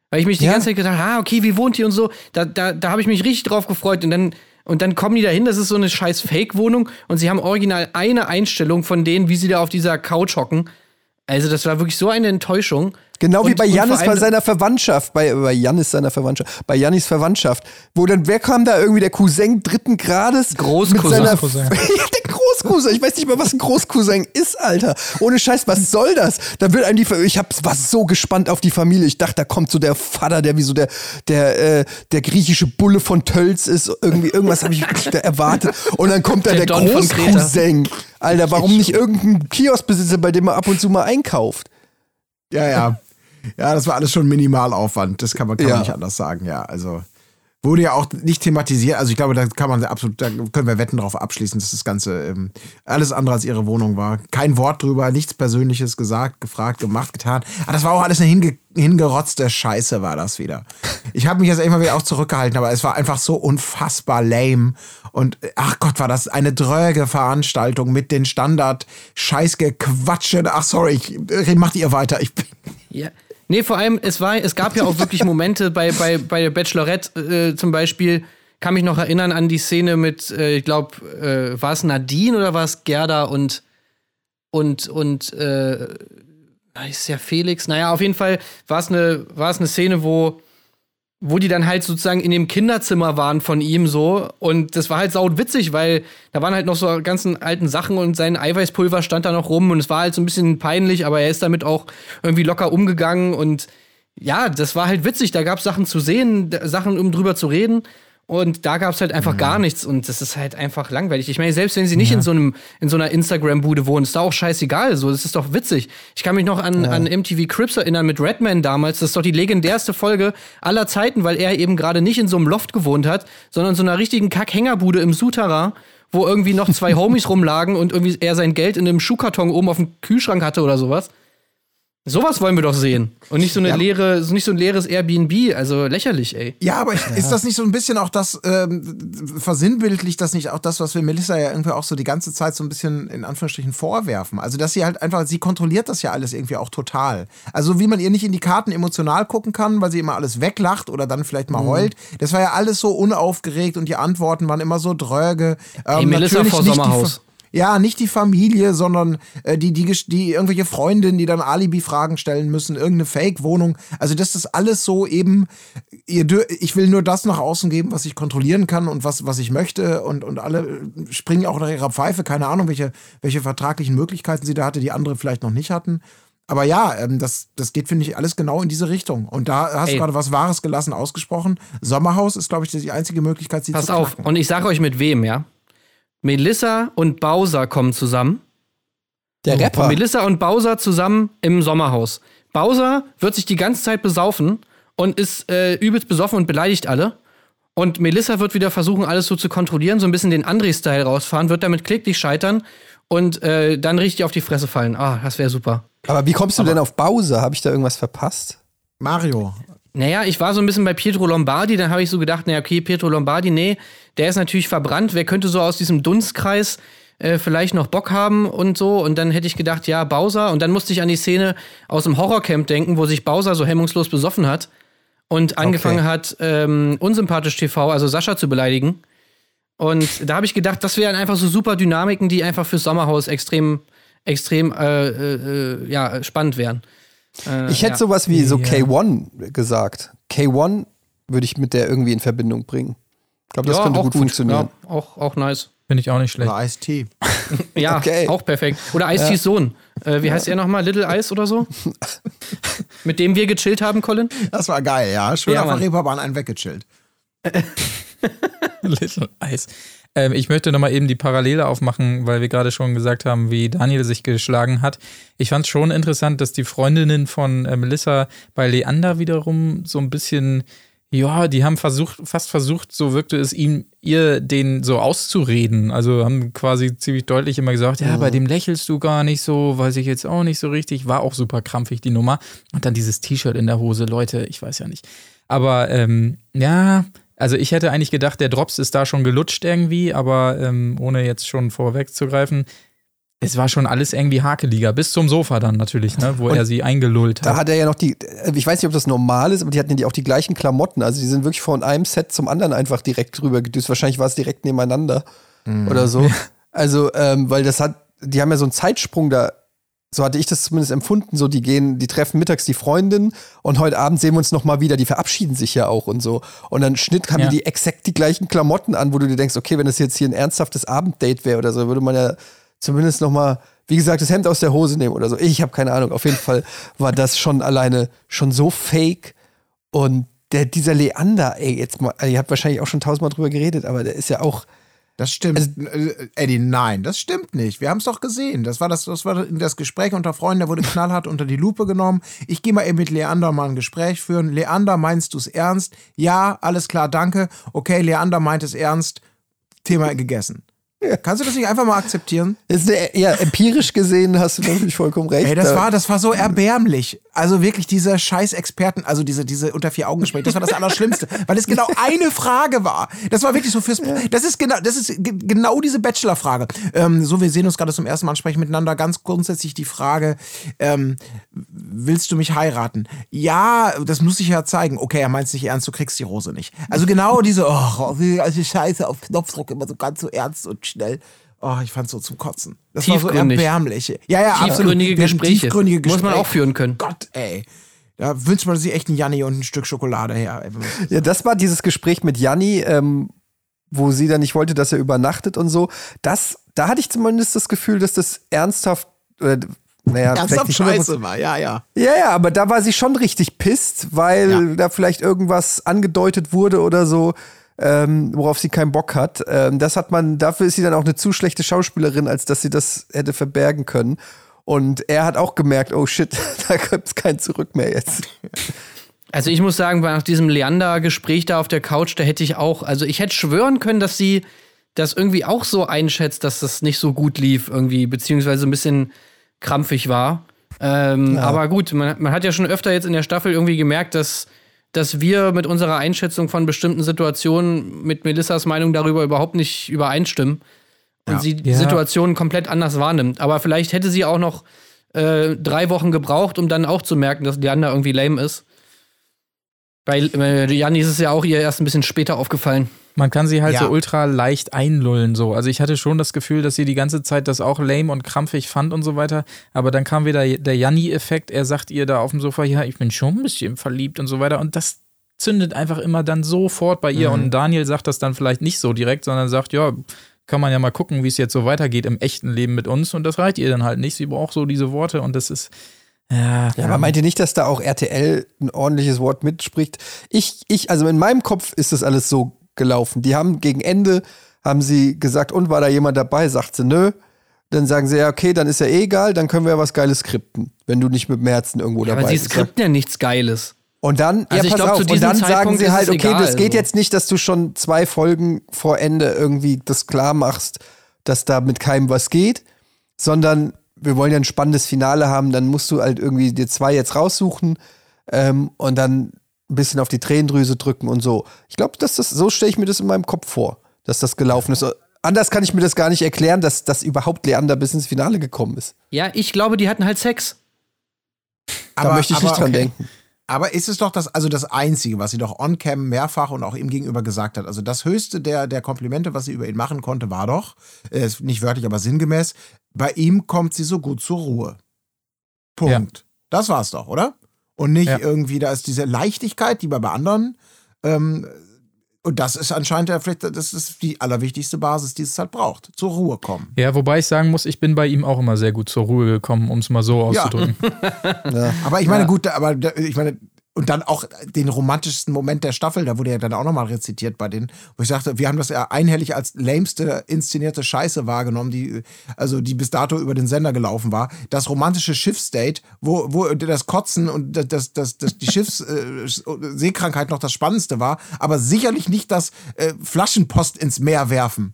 G: Weil ich mich die
A: Ja.
G: ganze Zeit gedacht, ah, okay, wie wohnt die und so. Da, da, da habe ich mich richtig drauf gefreut. Und dann, und dann kommen die da hin, das ist so eine scheiß Fake-Wohnung. Und sie haben original eine Einstellung von denen, wie sie da auf dieser Couch hocken. Also das war wirklich so eine Enttäuschung.
A: Genau wie
G: Und-
A: bei
G: und vor
A: Jannis bei seiner Verwandtschaft, bei, bei Jannis seiner Verwandtschaft, bei Jannis Verwandtschaft, wo dann, wer kam da irgendwie, der Cousin dritten Grades?
G: Großcousin.
A: Mit ja, der Großcousin, ich weiß nicht mal, was ein Großcousin ist, Alter. Ohne Scheiß, was soll das? Da wird einem die, ich hab, war so gespannt auf die Familie, ich dachte, da kommt so der Vater, der wie so der, der, äh, der griechische Bulle von Tölz ist, irgendwie, irgendwas habe ich da erwartet. Und dann kommt da
G: Der
A: der. Großcousin. Alter, warum nicht irgendein Kioskbesitzer, bei dem man ab und zu mal einkauft?
B: Ja, ja. Ja, das war alles schon Minimalaufwand. Das kann man, kann
A: Ja.
B: man nicht anders sagen, ja. Also wurde ja auch nicht thematisiert. Also ich glaube, da kann man absolut, da können wir Wetten drauf abschließen, dass das Ganze ähm, alles andere als ihre Wohnung war. Kein Wort drüber, nichts Persönliches gesagt, gefragt, gemacht, getan. Aber das war auch alles eine hinge hingerotzte Scheiße, war das wieder. Ich habe mich jetzt immer wieder auch zurückgehalten, aber es war einfach so unfassbar lame. Und ach Gott, war das eine dröge Veranstaltung mit den Standard Scheißgequatsche. Ach sorry, ich, äh, macht ihr weiter. Ich bin
G: Ja. Nee, vor allem, es war, es gab ja auch wirklich Momente bei, bei, bei der Bachelorette äh, zum Beispiel, kann mich noch erinnern an die Szene mit, äh, ich glaube, äh, war es Nadine oder war es Gerda und und und äh, ist ja Felix. Naja, auf jeden Fall war es eine, war es eine Szene, wo wo die dann halt sozusagen in dem Kinderzimmer waren von ihm so. Und das war halt saut witzig, weil da waren halt noch so ganzen alten Sachen und sein Eiweißpulver stand da noch rum und es war halt so ein bisschen peinlich, aber er ist damit auch irgendwie locker umgegangen und ja, das war halt witzig. Da gab es Sachen zu sehen, Sachen, um drüber zu reden. Und da gab es halt einfach gar nichts und das ist halt einfach langweilig. Ich meine, selbst wenn sie nicht in so einem in so einer Instagram-Bude wohnen, ist da auch scheißegal. So, das ist doch witzig. Ich kann mich noch an, an MTV Crips erinnern mit Redman damals. Das ist doch die legendärste Folge aller Zeiten, weil er eben gerade nicht in so einem Loft gewohnt hat, sondern in so einer richtigen Kack-Hängerbude im Souterrain, wo irgendwie noch zwei Homies rumlagen und irgendwie er sein Geld in einem Schuhkarton oben auf dem Kühlschrank hatte oder sowas. Sowas wollen wir doch sehen. Und nicht so eine leere, so nicht so ein leeres Airbnb, also lächerlich, ey.
B: Ja, aber ich, ist das nicht so ein bisschen auch das, ähm, versinnbildlich das nicht auch das, was wir Melissa ja irgendwie auch so die ganze Zeit so ein bisschen in Anführungsstrichen vorwerfen? Also, dass sie halt einfach, sie kontrolliert das ja alles irgendwie auch total. Also, wie man ihr nicht in die Karten emotional gucken kann, weil sie immer alles weglacht oder dann vielleicht mal heult. Das war ja alles so unaufgeregt und die Antworten waren immer so dröge.
G: Ey,
B: Ähm,
G: Melissa
B: natürlich
G: vor Sommerhaus.
B: Ja, nicht die Familie, sondern äh, die, die, die irgendwelche Freundinnen, die dann Alibi-Fragen stellen müssen, irgendeine Fake-Wohnung. Also, das ist alles so eben, ihr ich will nur das nach außen geben, was ich kontrollieren kann und was, was ich möchte. Und, und alle äh, springen auch nach ihrer Pfeife. Keine Ahnung, welche, welche vertraglichen Möglichkeiten sie da hatte, die andere vielleicht noch nicht hatten. Aber ja, ähm, das, das geht, finde ich, alles genau in diese Richtung. Und da hast
G: Ey.
B: du gerade was Wahres gelassen ausgesprochen. Sommerhaus ist, glaube ich, die einzige Möglichkeit, sie
G: Pass
B: zu
G: auf.
B: knacken.
G: Und ich sage euch mit wem, ja? Melissa und Bowser kommen zusammen.
A: Der Rapper.
G: Melissa und Bowser zusammen im Sommerhaus. Bowser wird sich die ganze Zeit besaufen und ist äh, übelst besoffen und beleidigt alle. Und Melissa wird wieder versuchen, alles so zu kontrollieren, so ein bisschen den André-Style rausfahren, wird damit kläglich scheitern und äh, dann richtig auf die Fresse fallen. Ah, das wäre super.
A: Aber wie kommst du denn auf Bowser? Habe ich da irgendwas verpasst?
B: Mario.
G: Naja, ich war so ein bisschen bei Pietro Lombardi, dann habe ich so gedacht, naja, okay, Pietro Lombardi, nee, der ist natürlich verbrannt, wer könnte so aus diesem Dunstkreis äh, vielleicht noch Bock haben und so. Und dann hätte ich gedacht, ja, Bowser. Und dann musste ich an die Szene aus dem Horrorcamp denken, wo sich Bowser so hemmungslos besoffen hat und angefangen hat, ähm, unsympathisch TV, also Sascha zu beleidigen. Und da habe ich gedacht, das wären einfach so super Dynamiken, die einfach fürs Sommerhaus extrem, extrem äh, äh, äh, ja, spannend wären. Äh,
A: Ich hätte
G: ja.
A: sowas wie so K1 gesagt. K1 würde ich mit der irgendwie in Verbindung bringen. Ich glaube, das
G: ja,
A: könnte
G: auch
A: gut, funktionieren.
G: Ja, auch, auch nice.
F: Finde ich auch nicht schlecht.
B: Oder Ice-T.
G: Ja,
A: Okay.
G: auch perfekt. Oder Ice-T's Sohn. Äh, wie heißt er nochmal? Little Ice oder so? Mit dem wir gechillt haben, Colin?
B: Das war geil, ja. Schön
G: Ja,
B: auf der. Reeperbahn einen weggechillt.
F: Little Ice. Ähm, ich möchte nochmal eben die Parallele aufmachen, weil wir gerade schon gesagt haben, wie Daniel sich geschlagen hat. Ich fand es schon interessant, dass die Freundinnen von äh, Melissa bei Leander wiederum so ein bisschen, ja, die haben versucht, fast versucht, so wirkte es ihm, ihr den so auszureden. Also haben quasi ziemlich deutlich immer gesagt, ja, bei dem lächelst du gar nicht so, weiß ich jetzt auch nicht so richtig. War auch super krampfig, die Nummer. Und dann dieses T-Shirt in der Hose, Leute, ich weiß ja nicht. Aber ähm, ja, also ich hätte eigentlich gedacht, der Drops ist da schon gelutscht irgendwie, aber ähm, ohne jetzt schon vorwegzugreifen, es war schon alles irgendwie hakeliger, bis zum Sofa dann natürlich, ne, wo er sie eingelullt
A: Da
F: hat.
A: hat er ja noch die, ich weiß nicht, ob das normal ist, aber die hatten ja die- auch die gleichen Klamotten. Also die sind wirklich von einem Set zum anderen einfach direkt drüber gedüst. Wahrscheinlich war es direkt nebeneinander oder so. Also, ähm, weil das hat, die haben ja so einen Zeitsprung da so hatte ich das zumindest empfunden, so die gehen, die treffen mittags die Freundin und heute Abend sehen wir uns noch mal wieder, die verabschieden sich ja auch und so. Und dann Schnitt haben
F: Ja.
A: die, die exakt die gleichen Klamotten an, wo du dir denkst, okay, wenn das jetzt hier ein ernsthaftes Abenddate wäre oder so, würde man ja zumindest noch mal, wie gesagt, das Hemd aus der Hose nehmen oder so. Ich habe keine Ahnung. Auf jeden Fall war das schon alleine schon so fake und der, dieser Leander, ey, jetzt mal, ihr habt wahrscheinlich auch schon tausendmal drüber geredet, aber der ist ja auch,
B: Das stimmt.
A: Also
B: Äh, Eddie, nein, das stimmt nicht. Wir haben es doch gesehen. Das war das, das war das Gespräch unter Freunden, der wurde knallhart unter die Lupe genommen. Ich gehe mal eben mit Leander mal ein Gespräch führen. Leander, meinst du es ernst? Ja, alles klar, danke. Okay, Leander meint es ernst. Thema gegessen. Kannst du das nicht einfach mal akzeptieren?
A: eine, ja, empirisch gesehen hast du natürlich vollkommen recht.
B: Ey, das
A: Da-
B: war, das war so erbärmlich. Also wirklich diese scheiß Experten, also diese, diese unter vier Augen Gespräche, das war das Allerschlimmste, weil es genau eine Frage war. Das war wirklich so fürs, das ist genau, das ist ge- genau diese Bachelor-Frage. Ähm, so, wir sehen uns gerade zum ersten Mal, sprechen miteinander. Ganz grundsätzlich die Frage, ähm, willst du mich heiraten? Ja, das muss ich ja zeigen. Okay, er meint es nicht ernst, du kriegst die Rose nicht. Also genau diese, oh, also Scheiße auf Knopfdruck, immer so ganz so ernst und schnell. Oh, ich fand's so zum Kotzen. Das war so
G: Tiefgründig.
B: erbärmlich. Ja, ja, absolut.
G: Tiefgründige Gespräche.
B: Tiefgründige
G: Muss man
B: Gespräche.
G: auch führen können.
B: Gott, ey. Da wünscht man sich echt einen Janni und ein Stück Schokolade her.
A: Ja, das war dieses Gespräch mit Janni, ähm, wo sie dann nicht wollte, dass er übernachtet und so. Das, da hatte ich zumindest das Gefühl, dass das ernsthaft, äh, naja,
B: Ernsthaft scheiße war, ja, ja.
A: Ja, ja, aber da war sie schon richtig pisst, weil
B: Ja.
A: da vielleicht irgendwas angedeutet wurde oder so, ähm, worauf sie keinen Bock hat. Ähm, das hat man, dafür ist sie dann auch eine zu schlechte Schauspielerin, als dass sie das hätte verbergen können. Und er hat auch gemerkt, oh shit, da gibt's kein Zurück mehr jetzt.
G: Also ich muss sagen, nach diesem Leander-Gespräch da auf der Couch, da hätte ich auch, also ich hätte schwören können, dass sie das irgendwie auch so einschätzt, dass das nicht so gut lief irgendwie, beziehungsweise ein bisschen krampfig war. Ähm, Aber gut, man, man hat ja schon öfter jetzt in der Staffel irgendwie gemerkt, dass, dass wir mit unserer Einschätzung von bestimmten Situationen mit Melissas Meinung darüber überhaupt nicht übereinstimmen und
B: Ja.
G: sie die
F: Ja.
G: Situation komplett anders wahrnimmt. Aber vielleicht hätte sie auch noch äh, drei Wochen gebraucht, um dann auch zu merken, dass Leander irgendwie lame ist. Bei äh, Janni ist es ja auch ihr erst ein bisschen später aufgefallen.
F: Man kann sie halt
B: Ja.
F: so ultra leicht einlullen, so. Also ich hatte schon das Gefühl, dass sie die ganze Zeit das auch lame und krampfig fand und so weiter. Aber dann kam wieder der Janni-Effekt. Er sagt ihr da auf dem Sofa, ja, ich bin schon ein bisschen verliebt und so weiter. Und das zündet einfach immer dann sofort bei ihr. Und Daniel sagt das dann vielleicht nicht so direkt, sondern sagt, ja, kann man ja mal gucken, wie es jetzt so weitergeht im echten Leben mit uns. Und das reicht ihr dann halt nicht. Sie braucht so diese Worte und das ist, ja.
A: Ja, aber meint ihr nicht, dass da auch RTL ein ordentliches Wort mitspricht? Ich, ich, also in meinem Kopf ist das alles so gelaufen. Die haben gegen Ende, haben sie gesagt, und war da jemand dabei? Sagt sie, nö. Dann sagen sie, ja, okay, dann ist ja eh egal, dann können wir ja was Geiles skripten, wenn du nicht mit dem Herzen irgendwo
G: Aber
A: dabei
G: sie
A: bist.
G: skripten ja nichts Geiles.
A: Und dann,
G: Also
A: ja, pass
G: glaub,
A: auf, und dann sagen sie halt, okay,
G: egal,
A: das geht
G: so.
A: jetzt nicht, dass du schon zwei Folgen vor Ende irgendwie das klar machst, dass da mit keinem was geht, sondern wir wollen ja ein spannendes Finale haben, dann musst du halt irgendwie dir zwei jetzt raussuchen ähm, und dann ein bisschen auf die Tränendrüse drücken und so. Ich glaube, dass das, so stelle ich mir das in meinem Kopf vor, dass das gelaufen ist. Anders kann ich mir das gar nicht erklären, dass, dass überhaupt Leander bis ins Finale gekommen ist.
G: Ja, ich glaube, die hatten halt Sex.
A: Da möchte ich nicht dran
B: okay.
A: denken.
B: Aber ist es doch das, also das Einzige, was sie doch on-cam mehrfach und auch ihm gegenüber gesagt hat. Also das höchste der, der Komplimente, was sie über ihn machen konnte, war doch, äh, nicht wörtlich, aber sinngemäß, bei ihm kommt sie so gut zur Ruhe. Punkt. Das war's doch, oder? Und nicht
F: Ja.
B: irgendwie, da ist diese Leichtigkeit, die bei bei anderen, ähm, und das ist anscheinend ja vielleicht, das ist die allerwichtigste Basis, die es halt braucht. Zur Ruhe kommen.
F: Ja, wobei ich sagen muss, ich bin bei ihm auch immer sehr gut zur Ruhe gekommen, um es mal so
B: Ja.
F: auszudrücken.
B: Aber ich meine, gut, aber ich meine, und dann auch den romantischsten Moment der Staffel, da wurde ja dann auch nochmal rezitiert bei denen, wo ich sagte, wir haben das ja einhellig als lämste inszenierte Scheiße wahrgenommen, die, also die bis dato über den Sender gelaufen war. Das romantische Schiffsdate, wo, wo das Kotzen und das, das, das, das die Schiffsseekrankheit noch das Spannendste war, aber sicherlich nicht das äh, Flaschenpost ins Meer werfen.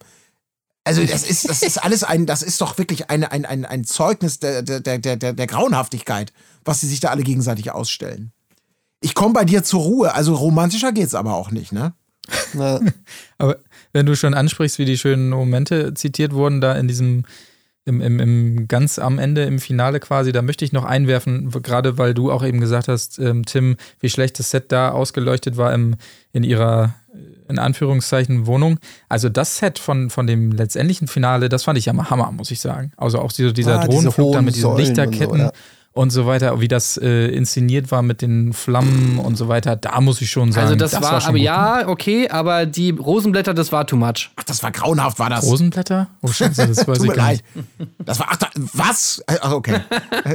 B: Also das ist, das ist alles ein, das ist doch wirklich eine, ein, ein, ein Zeugnis der, der, der, der der Grauenhaftigkeit, was sie sich da alle gegenseitig ausstellen. Ich komme bei dir zur Ruhe, also romantischer geht's aber auch nicht, ne?
A: Na,
F: Aber wenn du schon ansprichst, wie die schönen Momente zitiert wurden, da in diesem, im, im, im ganz am Ende, im Finale quasi, da möchte ich noch einwerfen, gerade weil du auch eben gesagt hast, ähm, Tim, wie schlecht das Set da ausgeleuchtet war im, in ihrer in Anführungszeichen Wohnung. Also das Set von, von dem letztendlichen Finale, das fand ich ja mal Hammer, muss ich sagen. Also auch dieser, dieser
A: Ah, diese
F: Drohnenflug da
A: hohen
F: mit diesen
A: Säulen und so,
F: Lichterketten
A: ja.
F: Und so weiter, wie das äh, inszeniert war mit den Flammen und so weiter, da muss ich schon sagen,
G: Also das, war,
F: schon
G: aber
F: gut.
G: ja, okay, aber die Rosenblätter, das war too much.
B: Ach, das war grauenhaft, war das.
F: Rosenblätter? Oh Scheiße, das weiß
B: Tut
F: ich
B: mir
F: gar
B: leid.
F: nicht.
B: Das war, ach, da, was? Ach, okay.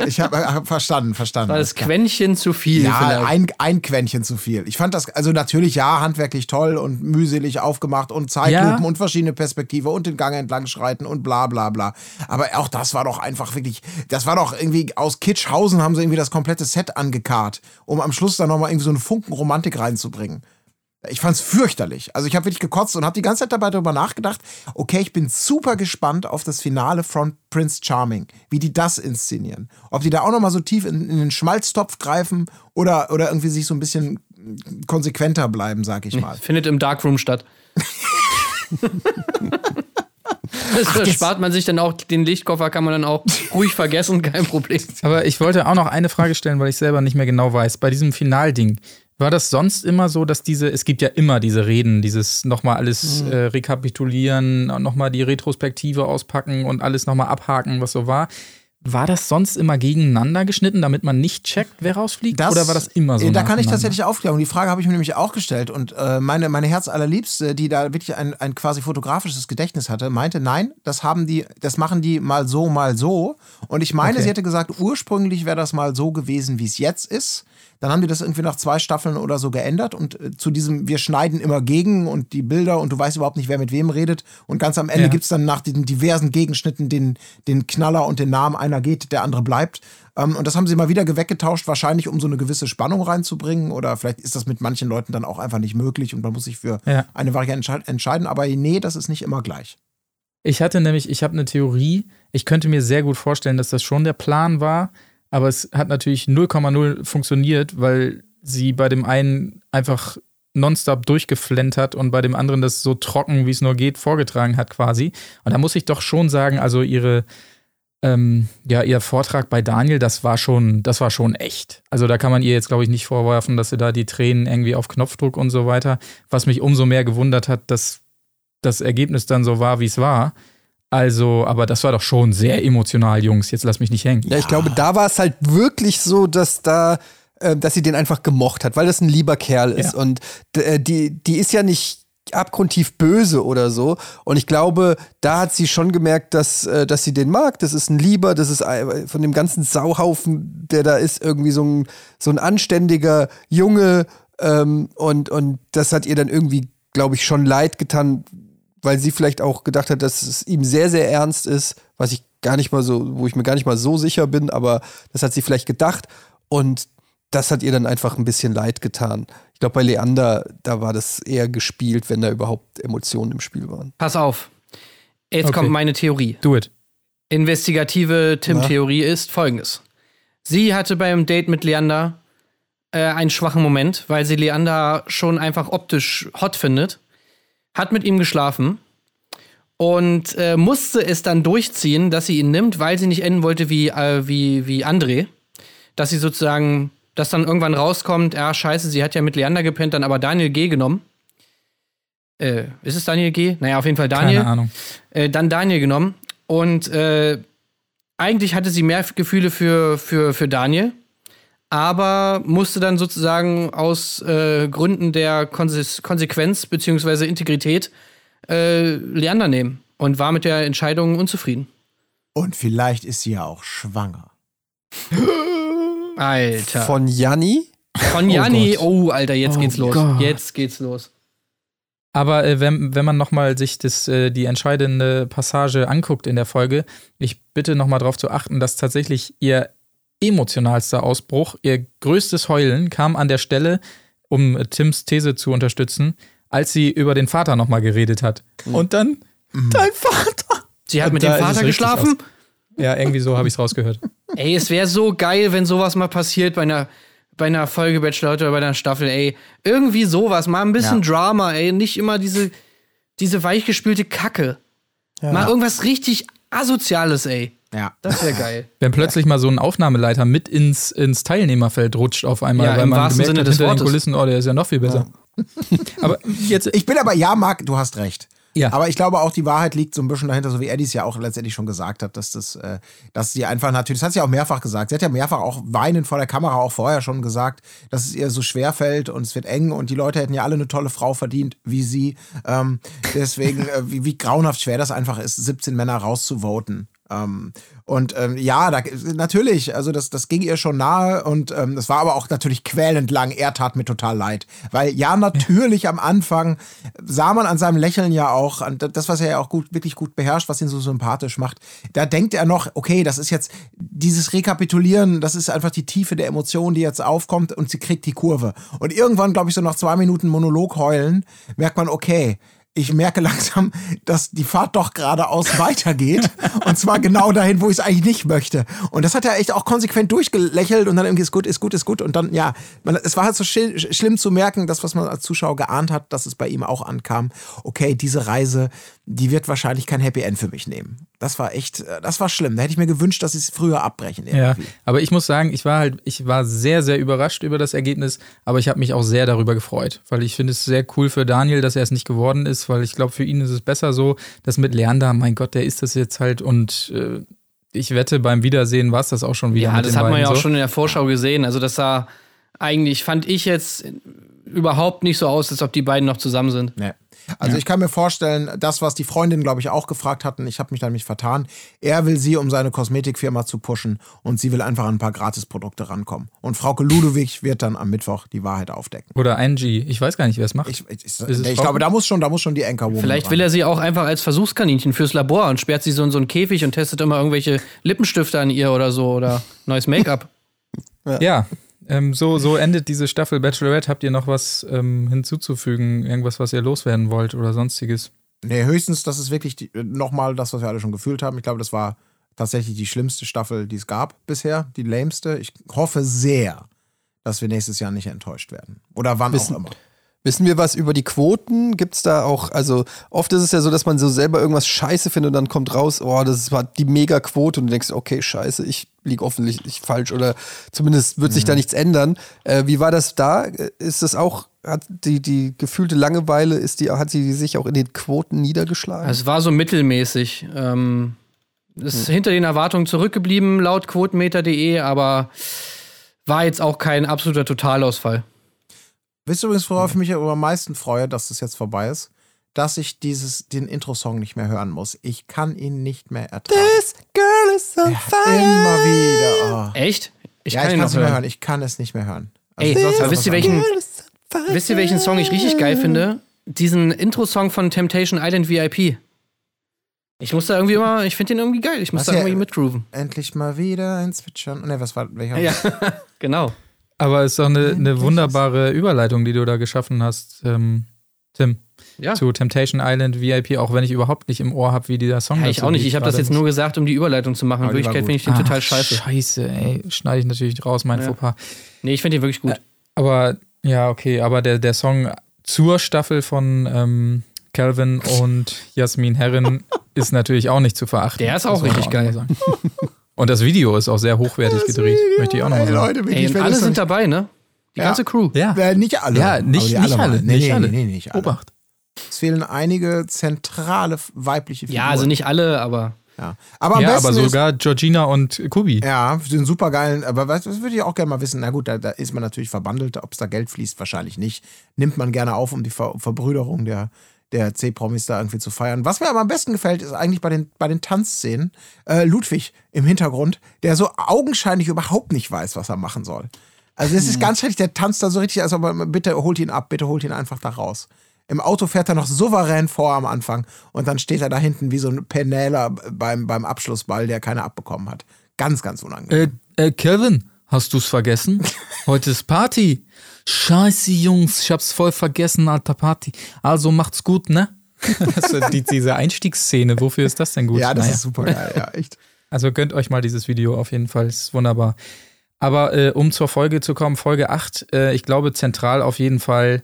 B: Ich habe hab verstanden, verstanden.
G: War das Quäntchen zu viel
B: Ja,
G: vielleicht.
B: ein, ein Quäntchen zu viel. Ich fand das, also natürlich ja, handwerklich toll und mühselig aufgemacht und Zeitlupen
F: Ja.
B: und verschiedene Perspektive und den Gang entlang schreiten und bla bla bla. Aber auch das war doch einfach wirklich, das war doch irgendwie aus Kitschhausen haben sie irgendwie das komplette Set angekarrt, um am Schluss dann nochmal irgendwie so einen Funken Romantik reinzubringen. Ich fand's fürchterlich. Also ich habe wirklich gekotzt und habe die ganze Zeit dabei darüber nachgedacht, okay, ich bin super gespannt auf das Finale von Prince Charming, wie die das inszenieren. Ob die da auch nochmal so tief in, in den Schmalztopf greifen oder, oder irgendwie sich so ein bisschen konsequenter bleiben, sag ich mal.
G: Findet im Darkroom statt. Das
B: jetzt-
G: spart man sich dann auch, den Lichtkoffer kann man dann auch ruhig vergessen, kein Problem.
F: Aber ich wollte auch noch eine Frage stellen, weil ich selber nicht mehr genau weiß. Bei diesem Finalding, war das sonst immer so, dass diese, es gibt ja immer diese Reden, dieses nochmal alles äh, rekapitulieren, nochmal die Retrospektive auspacken und alles nochmal abhaken, was so war. War das sonst immer gegeneinander geschnitten, damit man nicht checkt, wer rausfliegt? oder war das immer so?
B: Äh, Da kann ich tatsächlich aufklären. Und die Frage habe ich mir nämlich auch gestellt. Und äh, meine, meine Herzallerliebste, die da wirklich ein, ein quasi fotografisches Gedächtnis hatte, meinte, nein, das haben die, das machen die mal so, mal so. Und ich meine,
F: Okay.
B: sie hätte gesagt, ursprünglich wäre das mal so gewesen, wie es jetzt ist. Dann haben die das irgendwie nach zwei Staffeln oder so geändert und äh, zu diesem, wir schneiden immer gegen und die Bilder und du weißt überhaupt nicht, wer mit wem redet. Und ganz am Ende
F: Ja.
B: gibt es dann nach den diversen Gegenschnitten den, den Knaller und den Namen, einer geht, der andere bleibt. Ähm, und das haben sie mal wieder weggetauscht, wahrscheinlich um so eine gewisse Spannung reinzubringen. Oder vielleicht ist das mit manchen Leuten dann auch einfach nicht möglich und man muss sich für
F: Ja.
B: eine Variante entsche- entscheiden. Aber nee, das ist nicht immer gleich.
F: Ich hatte nämlich, ich habe eine Theorie. Ich könnte mir sehr gut vorstellen, dass das schon der Plan war, aber es hat natürlich 0,0 funktioniert, weil sie bei dem einen einfach nonstop durchgeflentert und bei dem anderen das so trocken, wie es nur geht, vorgetragen hat quasi. Und da muss ich doch schon sagen, also ihre, ähm, ja, ihr Vortrag bei Daniel, das war schon, das war schon echt. Also da kann man ihr jetzt, glaube ich, nicht vorwerfen, dass sie da die Tränen irgendwie auf Knopfdruck und so weiter. Was mich umso mehr gewundert hat, dass das Ergebnis dann so war, wie es war. Also, aber das war doch schon sehr emotional, Jungs. Jetzt lass mich nicht hängen.
A: Ja, ich glaube, da war es halt wirklich so, dass da, äh, dass sie den einfach gemocht hat, weil das ein lieber Kerl ist.
F: Ja.
A: Und äh, die, die ist ja nicht abgrundtief böse oder so. Und ich glaube, da hat sie schon gemerkt, dass, äh, dass sie den mag. Das ist ein Lieber, das ist ein- von dem ganzen Sauhaufen, der da ist, irgendwie so ein, so ein anständiger Junge. Ähm, und, und das hat ihr dann irgendwie, glaube ich, schon leid getan, weil sie vielleicht auch gedacht hat, dass es ihm sehr, sehr ernst ist, was ich gar nicht mal so, wo ich mir gar nicht mal so sicher bin, aber das hat sie vielleicht gedacht und das hat ihr dann einfach ein bisschen leid getan. Ich glaube, bei Leander, da war das eher gespielt, wenn da überhaupt Emotionen im Spiel waren.
G: Pass auf. Jetzt
F: Okay.
G: kommt meine Theorie.
F: Do it.
G: Investigative Tim-Theorie ist folgendes. Sie hatte beim Date mit Leander äh, einen schwachen Moment, weil sie Leander schon einfach optisch hot findet, hat mit ihm geschlafen und äh, musste es dann durchziehen, dass sie ihn nimmt, weil sie nicht enden wollte wie, äh, wie, wie André. Dass sie sozusagen, dass dann irgendwann rauskommt, ja, scheiße, sie hat ja mit Leander gepennt, dann aber Daniel G. genommen. Äh, ist es Daniel G? Naja, auf jeden Fall Daniel
F: Keine Ahnung.
G: äh, dann Daniel genommen. Und äh, eigentlich hatte sie mehr Gefühle für, für, für Daniel, aber musste dann sozusagen aus äh, Gründen der Konse Konsequenz bzw. Integrität äh, Leander nehmen und war mit der Entscheidung unzufrieden.
B: Und vielleicht ist sie ja auch schwanger.
G: Alter.
A: Von Janni?
G: Von Janni.
F: Gott.
G: Oh, Alter, jetzt
F: Oh
G: geht's los.
F: Gott.
G: Jetzt geht's los.
F: Aber äh, wenn, wenn man nochmal sich das, äh, die entscheidende Passage anguckt in der Folge, ich bitte nochmal darauf zu achten, dass tatsächlich ihr emotionalster Ausbruch, ihr größtes Heulen kam an der Stelle, um Tims These zu unterstützen, als sie über den Vater nochmal geredet hat. Und dann, dein Vater!
G: Sie hat
F: Und
G: mit dem Vater geschlafen?
F: Ja, irgendwie so habe ich es rausgehört.
G: Ey, es wäre so geil, wenn sowas mal passiert bei einer, bei einer Folge Bachelor oder bei einer Staffel, ey. Irgendwie sowas, mal ein bisschen Drama, ey. Nicht immer diese, diese weichgespülte Kacke. Mal irgendwas richtig Asoziales, ey.
B: Ja.
G: Das wäre geil.
F: Wenn plötzlich mal so ein Aufnahmeleiter mit ins, ins Teilnehmerfeld rutscht auf einmal,
G: Ja,
F: weil
G: im
F: man
G: wahrsten
F: gemerkt
G: Sinne
F: hat
G: des
F: hinter den
G: Wortes.
F: Kulissen, oh, der ist ja noch viel besser. Aber jetzt,
B: Ich bin aber, ja, Marc, du hast recht.
F: Ja.
B: Aber ich glaube auch, die Wahrheit liegt so ein bisschen dahinter, so wie Eddie es ja auch letztendlich schon gesagt hat, dass das, äh, dass sie einfach natürlich, das hat sie auch mehrfach gesagt. Sie hat ja mehrfach auch weinend vor der Kamera auch vorher schon gesagt, dass es ihr so schwer fällt und es wird eng und die Leute hätten ja alle eine tolle Frau verdient, wie sie. Ähm, deswegen, äh, wie, wie grauenhaft schwer das einfach ist, 17 Männer rauszuvoten. Ähm, und ähm, ja, da, natürlich, also das, das ging ihr schon nahe und ähm, das war aber auch natürlich quälend lang. Er tat mir total leid. Weil ja, natürlich am Anfang sah man an seinem Lächeln ja auch, an das, was er ja auch gut, wirklich gut beherrscht, was ihn so sympathisch macht, da denkt er noch, okay, das ist jetzt dieses Rekapitulieren, das ist einfach die Tiefe der Emotion, die jetzt aufkommt und sie kriegt die Kurve. Und irgendwann, glaube ich, so nach zwei Minuten Monolog heulen, merkt man, okay, ich merke langsam, dass die Fahrt doch geradeaus weitergeht. und zwar genau dahin, wo ich es eigentlich nicht möchte. Und das hat er echt auch konsequent durchgelächelt und dann irgendwie ist gut, ist gut, ist gut. Und dann, ja, man, es war halt so schlimm, schlimm zu merken, das, was man als Zuschauer geahnt hat, dass es bei ihm auch ankam. Okay, diese Reise, die wird wahrscheinlich kein Happy End für mich nehmen. Das war echt, äh, das war schlimm. Da hätte ich mir gewünscht, dass sie es früher abbrechen.
F: Ja,
B: Irgendwie.
F: aber ich muss sagen, ich war halt, ich war sehr, sehr überrascht über das Ergebnis, aber ich habe mich auch sehr darüber gefreut, weil ich finde es sehr cool für Daniel, dass er es nicht geworden ist, weil ich glaube, für ihn ist es besser so, dass mit Leander, mein Gott, der ist das jetzt halt und äh, ich wette, beim Wiedersehen war es das auch schon wieder.
G: Ja,
F: mit
G: das hat man ja auch
F: so.
G: schon in der Vorschau gesehen. Also das sah eigentlich, fand ich jetzt überhaupt nicht so aus, als ob die beiden noch zusammen sind.
B: Nee. Also ich kann mir vorstellen, das, was die Freundin, glaube ich, auch gefragt hatten, ich habe mich da nämlich vertan, er will sie, um seine Kosmetikfirma zu pushen und sie will einfach an ein paar Gratisprodukte rankommen. Und Frauke Ludowig wird dann am Mittwoch die Wahrheit aufdecken.
F: Oder Angie, ich weiß gar nicht, wer es macht.
B: Ich, ich, ich, ich glaube, da muss schon, da muss schon die Anchorwoman
G: Vielleicht
B: ran.
G: will er sie auch einfach als Versuchskaninchen fürs Labor und sperrt sie so in so einen Käfig und testet immer irgendwelche Lippenstifte an ihr oder so oder neues Make-up.
F: Ja, ähm, so, so endet diese Staffel Bachelorette. Habt ihr noch was ähm, hinzuzufügen? Irgendwas, was ihr loswerden wollt oder sonstiges?
B: Nee, höchstens, das ist wirklich die- nochmal das, was wir alle schon gefühlt haben. Ich glaube, das war tatsächlich die schlimmste Staffel, die es gab bisher, die lämste. Ich hoffe sehr, dass wir nächstes Jahr nicht enttäuscht werden. Oder wann
A: Wissen-
B: auch immer.
A: Wissen wir was über die Quoten? Gibt es da auch, also oft ist es ja so, dass man so selber irgendwas scheiße findet und dann kommt raus, oh, das war die Mega-Quote und du denkst, okay, scheiße, ich liege offensichtlich falsch oder zumindest wird sich da nichts ändern. Äh, wie war das da? Ist das auch, hat die, die gefühlte Langeweile, ist die, hat sie sich auch in den Quoten niedergeschlagen?
G: Es war so mittelmäßig. Ähm, ist hinter den Erwartungen zurückgeblieben laut quotenmeter.de, aber war jetzt auch kein absoluter Totalausfall.
B: Wisst ihr übrigens, worauf ich mich aber am meisten freue, dass das jetzt vorbei ist? Dass ich dieses, den Intro-Song nicht mehr hören muss. Ich kann ihn nicht mehr ertragen.
A: This girl is on
B: Immer wieder. Oh.
G: Echt? Ich
B: ja,
G: kann
B: ich
G: ihn
B: kann
G: noch
B: es nicht mehr
G: hören.
B: hören. Ich kann es nicht mehr hören.
G: Ey,
B: sonst
G: wisst ihr, welchen, wisst ihr, welchen Song ich richtig geil finde? Diesen Intro-Song von Temptation Island VIP. Ich muss da irgendwie immer, ich finde den irgendwie geil. Ich muss
B: Was
G: da
B: ja-
G: irgendwie mitgrooven.
B: Endlich mal wieder ein Zwitschern. Ne, was war welcher?
G: Ja, genau.
F: Aber es ist doch eine, eine wunderbare Überleitung, die du da geschaffen hast, ähm, Tim,
G: Ja.
F: zu Temptation Island VIP, auch wenn ich überhaupt nicht im Ohr habe, wie dieser Song
G: Ja, ich auch nicht. Ich habe das jetzt nur gesagt, um die Überleitung zu machen. In Wirklichkeit finde ich den
F: Ah,
G: total scheiße.
F: Scheiße, ey. Schneide ich natürlich raus, mein
G: Ja.
F: Fauxpas.
G: Nee, ich finde den wirklich gut.
F: Aber ja, okay, aber der, der Song zur Staffel von ähm, Calvin und Jasmin Herren ist natürlich auch nicht zu verachten.
G: Der ist auch richtig geil.
F: Und das Video ist auch sehr hochwertig gedreht, möchte ich auch nochmal
B: Ey,
F: sagen.
B: Leute,
G: Ey,
B: wirklich, wenn
G: alle
B: das
G: sind dabei, ne? Die
B: Ja.
G: ganze Crew.
F: Ja,
B: Äh, nicht alle.
F: ja nicht, nicht
B: mal.
F: alle.
B: Nee,
F: nicht
B: nee,
F: alle.
B: Nee, nee, nicht alle.
F: Obacht.
B: Es fehlen einige zentrale weibliche Figuren.
G: Ja, also nicht alle, aber
B: Ja. Aber am
F: Ja,
B: besten
F: aber
B: ist,
F: sogar Georgina und Kubi.
B: Ja, den supergeilen, aber was, das würde ich auch gerne mal wissen. Na gut, da, da ist man natürlich verbandelt, ob es da Geld fließt, wahrscheinlich nicht. Nimmt man gerne auf, um die Ver Verbrüderung der, der C-Promis da irgendwie zu feiern. Was mir aber am besten gefällt, ist eigentlich bei den, bei den Tanzszenen äh, Ludwig im Hintergrund, der so augenscheinlich überhaupt nicht weiß, was er machen soll. Also es ist ganz richtig, der tanzt da so richtig, also aber bitte holt ihn ab, bitte holt ihn einfach da raus. Im Auto fährt er noch souverän vor am Anfang und dann steht er da hinten wie so ein Penäler beim, beim Abschlussball, der keiner abbekommen hat. Ganz, ganz unangenehm.
F: Äh, äh, Kevin, hast du's vergessen? Heute ist Party. Scheiße, Jungs, ich hab's voll vergessen, alter Party. Also macht's gut, ne? Also die, diese Einstiegsszene, wofür ist das denn gut?
B: ja, das
F: Naja.
B: ist super geil, ja, echt.
F: Also gönnt euch mal dieses Video auf jeden Fall, ist wunderbar. Aber äh, um zur Folge zu kommen, Folge 8, äh, ich glaube zentral auf jeden Fall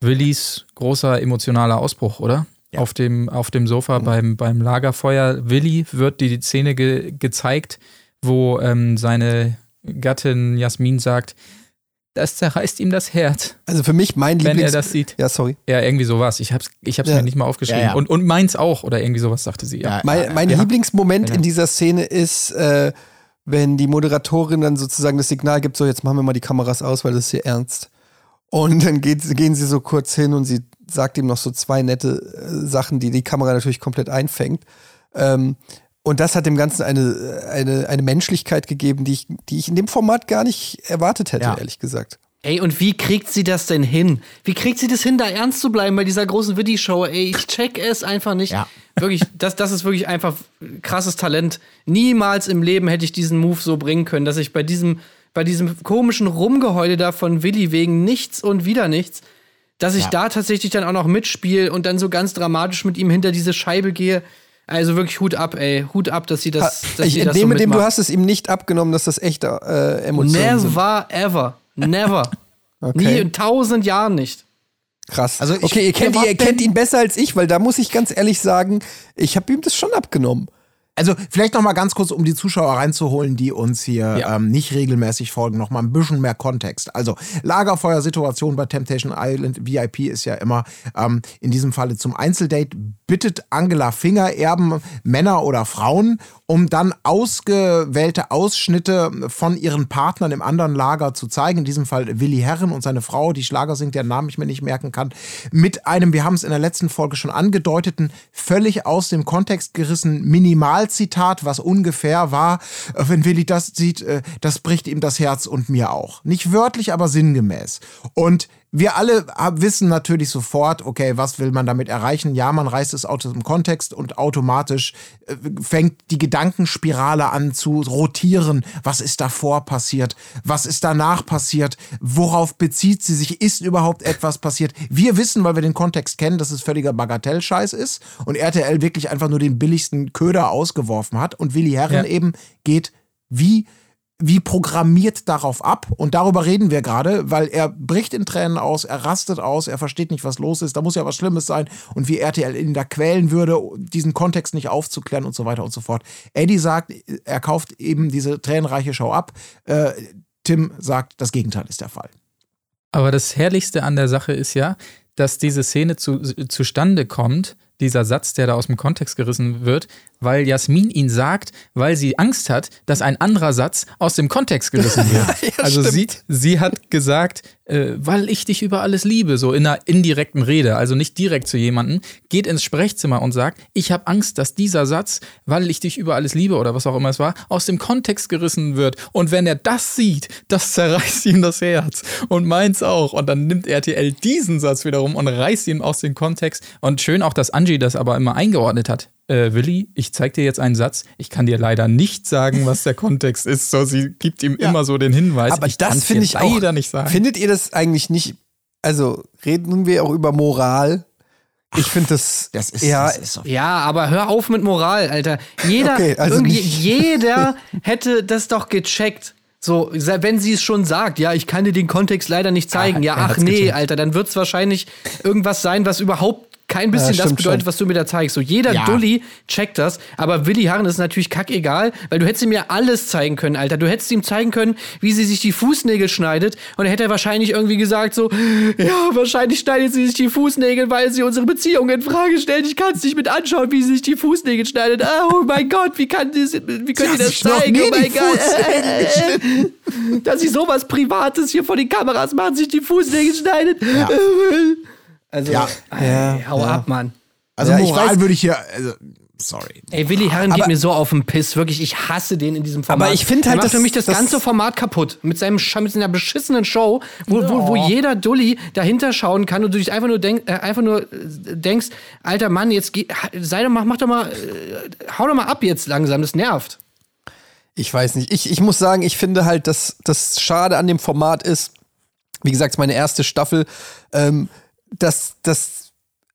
F: Willis großer emotionaler Ausbruch, oder?
B: Ja.
F: Auf, dem, auf dem Sofa beim, beim Lagerfeuer. Willi wird die Szene ge gezeigt, wo ähm, seine Gattin Jasmin sagt, das zerreißt ihm das Herz,
A: Also für mich mein
F: wenn
A: Lieblings...
F: er das sieht.
A: ja, sorry.
F: Ja, irgendwie sowas. Ich hab's, ich hab's
A: Ja.
F: mir nicht mal aufgeschrieben.
B: Ja, ja.
F: Und, und meins auch, oder irgendwie sowas sagte sie. Ja.
B: Ja.
A: Mein, mein Lieblingsmoment in dieser Szene ist, äh, wenn die Moderatorin dann sozusagen das Signal gibt, so jetzt machen wir mal die Kameras aus, weil das ist hier ernst. Und dann geht, gehen sie so kurz hin und sie sagt ihm noch so zwei nette äh, Sachen, die die Kamera natürlich komplett einfängt. Ähm, und das hat dem Ganzen eine, eine, eine Menschlichkeit gegeben, die ich, die ich in dem Format gar nicht erwartet hätte,
B: Ja.
A: ehrlich gesagt.
G: Ey, und wie kriegt sie das denn hin? Wie kriegt sie das hin, da ernst zu bleiben bei dieser großen Witty-Show? Ey, ich check es einfach nicht.
B: Ja.
G: Wirklich, das, das ist wirklich einfach krasses Talent. Niemals im Leben hätte ich diesen Move so bringen können, dass ich bei diesem, bei diesem komischen Rumgeheule da von Willi wegen nichts und wieder nichts, dass ich
B: Ja.
G: da tatsächlich dann auch noch mitspiele und dann so ganz dramatisch mit ihm hinter diese Scheibe gehe. Also wirklich Hut ab, ey. Hut ab, dass sie das, dass
A: ich
G: sie das so
A: entnehme dem, du hast es ihm nicht abgenommen, dass das echte äh, Emotionen sind.
G: Never ever. Never.
A: Okay.
G: Nie in tausend Jahren nicht.
A: Krass.
B: Also ich-
A: okay, ihr kennt, ihr kennt ihn besser als ich, weil da muss ich ganz ehrlich sagen, ich habe ihm das schon abgenommen.
B: Also vielleicht noch mal ganz kurz, um die Zuschauer reinzuholen, die uns hier
F: Ja.
B: ähm, nicht regelmäßig folgen, noch mal ein bisschen mehr Kontext. Also Lagerfeuersituation bei Temptation Island VIP ist ja immer ähm, in diesem Falle zum Einzeldate bittet Angela Finger Erben Männer oder Frauen, um dann ausgewählte Ausschnitte von ihren Partnern im anderen Lager zu zeigen. In diesem Fall Willi Herren und seine Frau, die Schlager singt, deren Namen ich mir nicht merken kann, mit einem, wir haben es in der letzten Folge schon angedeuteten, völlig aus dem Kontext gerissen Minimalzitat, was ungefähr war, wenn Willi das sieht, äh, das bricht ihm das Herz und mir auch. Nicht wörtlich, aber sinngemäß. Und wir alle wissen natürlich sofort, okay, was will man damit erreichen? Ja, man reißt es aus dem Kontext und automatisch äh, fängt die Gedankenspirale an zu rotieren. Was ist davor passiert? Was ist danach passiert? Worauf bezieht sie sich? Ist überhaupt etwas passiert? Wir wissen, weil wir den Kontext kennen, dass es völliger Bagatellscheiß ist und RTL wirklich einfach nur den billigsten Köder ausgeworfen hat und Willi Herren
F: Ja.
B: eben geht wie wie programmiert darauf ab. Und darüber reden wir gerade, weil er bricht in Tränen aus, er rastet aus, er versteht nicht, was los ist, da muss ja was Schlimmes sein und wie RTL ihn da quälen würde, diesen Kontext nicht aufzuklären und so weiter und so fort. Eddie sagt, er kauft eben diese tränenreiche Show ab. Äh, Tim sagt, das Gegenteil ist der Fall.
F: Aber das Herrlichste an der Sache ist ja, dass diese Szene zu, zustande kommt, dieser Satz, der da aus dem Kontext gerissen wird, weil Jasmin ihn sagt, weil sie Angst hat, dass ein anderer Satz aus dem Kontext gerissen wird. also sie, sie hat gesagt, äh, weil ich dich über alles liebe, so in einer indirekten Rede, also nicht direkt zu jemandem, geht ins Sprechzimmer und sagt, ich habe Angst, dass dieser Satz, weil ich dich über alles liebe oder was auch immer es war, aus dem Kontext gerissen wird. Und wenn er das sieht, das zerreißt ihm das Herz und meins auch. Und dann nimmt RTL diesen Satz wiederum und reißt ihn aus dem Kontext. Und schön auch, dass Angie das aber immer eingeordnet hat. Äh, Willi, ich zeig dir jetzt einen Satz. Ich kann dir leider nicht sagen, was der Kontext ist. So, sie gibt ihm immer so den Hinweis.
A: Aber
F: ich
A: das finde ich auch.
F: leider nicht sagen.
A: Findet ihr das eigentlich nicht? Also reden wir auch über Moral? Ich finde das,
B: Das ist,
A: ja,
B: das ist so.
G: Ja, aber hör auf mit Moral, Alter. Jeder,
A: Okay, also
G: jeder hätte das doch gecheckt. So, wenn sie es schon sagt, ja, ich kann dir den Kontext leider nicht zeigen. Ja,
F: er
G: ach nee,
F: gecheckt.
G: Alter, dann wird es wahrscheinlich irgendwas sein, was überhaupt kein bisschen das
A: stimmt
G: bedeutet,
A: schon.
G: was du mir da zeigst. So, jeder
B: Ja.
G: Dulli checkt das, aber Willi Harren ist natürlich kackegal, weil du hättest ihm ja alles zeigen können, Alter. Du hättest ihm zeigen können, wie sie sich die Fußnägel schneidet und dann hätte er wahrscheinlich irgendwie gesagt so, ja, wahrscheinlich schneidet sie sich die Fußnägel, weil sie unsere Beziehung in Frage stellt. Ich kann es nicht mit anschauen, wie sie sich die Fußnägel schneidet. Oh mein Gott, wie kann sie, wie können sie das zeigen? Oh mein Gott. Dass sie sowas Privates hier vor den Kameras macht, sich die Fußnägel schneidet. Also,
B: Ja.
G: ey, hau ab, Mann.
B: Also
A: Ja, ich
B: Moral
A: weiß-
B: würde ich hier, also, sorry.
G: Ey, Willi Herren geht
A: Aber-
G: mir so auf den Piss. Wirklich, ich hasse den in diesem Format.
A: Aber ich find
G: Der
A: halt,
G: macht
A: dass-
G: für mich das,
A: das-
G: ganze Format kaputt. Mit, seinem, mit seiner beschissenen Show, wo, wo, wo jeder Dulli dahinter schauen kann und du dich einfach nur, denk, äh, einfach nur äh, denkst, alter Mann, jetzt geh, sei doch mal, mach doch mal, äh, hau doch mal ab jetzt langsam, das nervt.
A: ich weiß nicht. Ich, ich muss sagen, ich finde halt, dass das Schade an dem Format ist, wie gesagt, es ist meine erste Staffel, ähm, dass das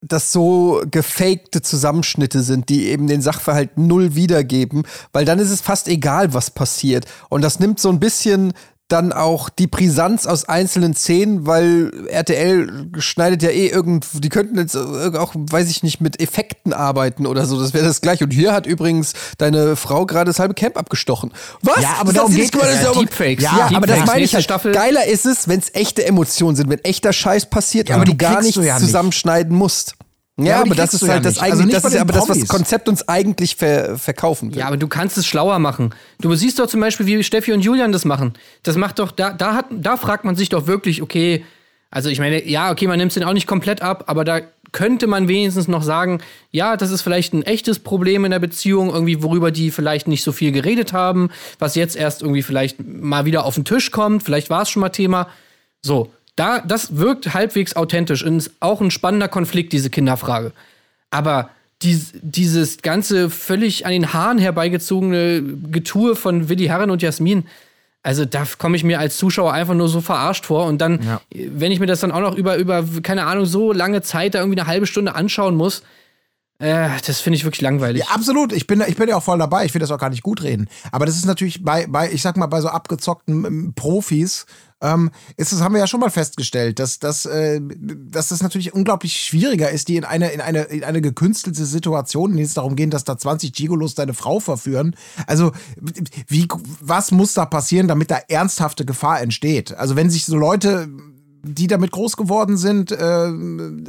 A: das so gefakte Zusammenschnitte sind, die eben den Sachverhalt null wiedergeben, weil dann ist es fast egal, was passiert. Und das nimmt so ein bisschen dann auch die Brisanz aus einzelnen Szenen, weil RTL schneidet ja eh irgend, die könnten jetzt auch, weiß ich nicht, mit Effekten arbeiten oder so. Das wäre das gleiche. Und hier hat übrigens deine Frau gerade das halbe Camp abgestochen. Was?
B: Ja, aber
A: Das
B: darum geht's
A: nicht gemacht,
B: ja.
A: ist
G: Deepfakes.
A: Ja,
G: Deepfakes.
A: aber das meine ich halt.
G: Staffel.
A: Geiler ist es, wenn es echte Emotionen sind, wenn echter Scheiß passiert
B: Ja,
A: und
B: aber
A: du
B: die
A: gar nichts
B: du ja nicht.
A: zusammenschneiden musst. Ja,
B: Ja, aber
A: das ist
B: ja
A: halt das.
B: Also
A: eigentlich,
B: nicht
A: das
B: bei
A: ist ja
B: den
A: aber das, was das Konzept uns eigentlich ver verkaufen will.
G: Ja, aber du kannst es schlauer machen. Du siehst doch zum Beispiel, wie Steffi und Julian das machen. Das macht doch, da, da, hat, da fragt man sich doch wirklich, okay, also ich meine, ja, okay, man nimmt es den auch nicht komplett ab, aber da könnte man wenigstens noch sagen, ja, das ist vielleicht ein echtes Problem in der Beziehung, irgendwie, worüber die vielleicht nicht so viel geredet haben, was jetzt erst irgendwie vielleicht mal wieder auf den Tisch kommt, vielleicht war es schon mal Thema. So, da, das wirkt halbwegs authentisch und ist auch ein spannender Konflikt, diese Kinderfrage. Aber dies, dieses ganze völlig an den Haaren herbeigezogene Getue von Willi Herren und Jasmin, also da komme ich mir als Zuschauer einfach nur so verarscht vor. Und dann,
B: Ja.
G: wenn ich mir das dann auch noch über, über, keine Ahnung, so lange Zeit da irgendwie eine halbe Stunde anschauen muss, äh, das finde ich wirklich langweilig.
B: Ja, absolut. Ich bin, ich bin ja auch voll dabei. Ich will das auch gar nicht gut reden. Aber das ist natürlich bei, bei ich sag mal, bei so abgezockten ähm, Profis, ähm, ist das, haben wir ja schon mal festgestellt, dass, dass, äh, dass das natürlich unglaublich schwieriger ist, die in eine, in eine, in eine gekünstelte Situation, in der es darum geht, dass da 20 Gigolos deine Frau verführen. Also, wie, was muss da passieren, damit da ernsthafte Gefahr entsteht? Also, wenn sich so Leute die damit groß geworden sind, äh,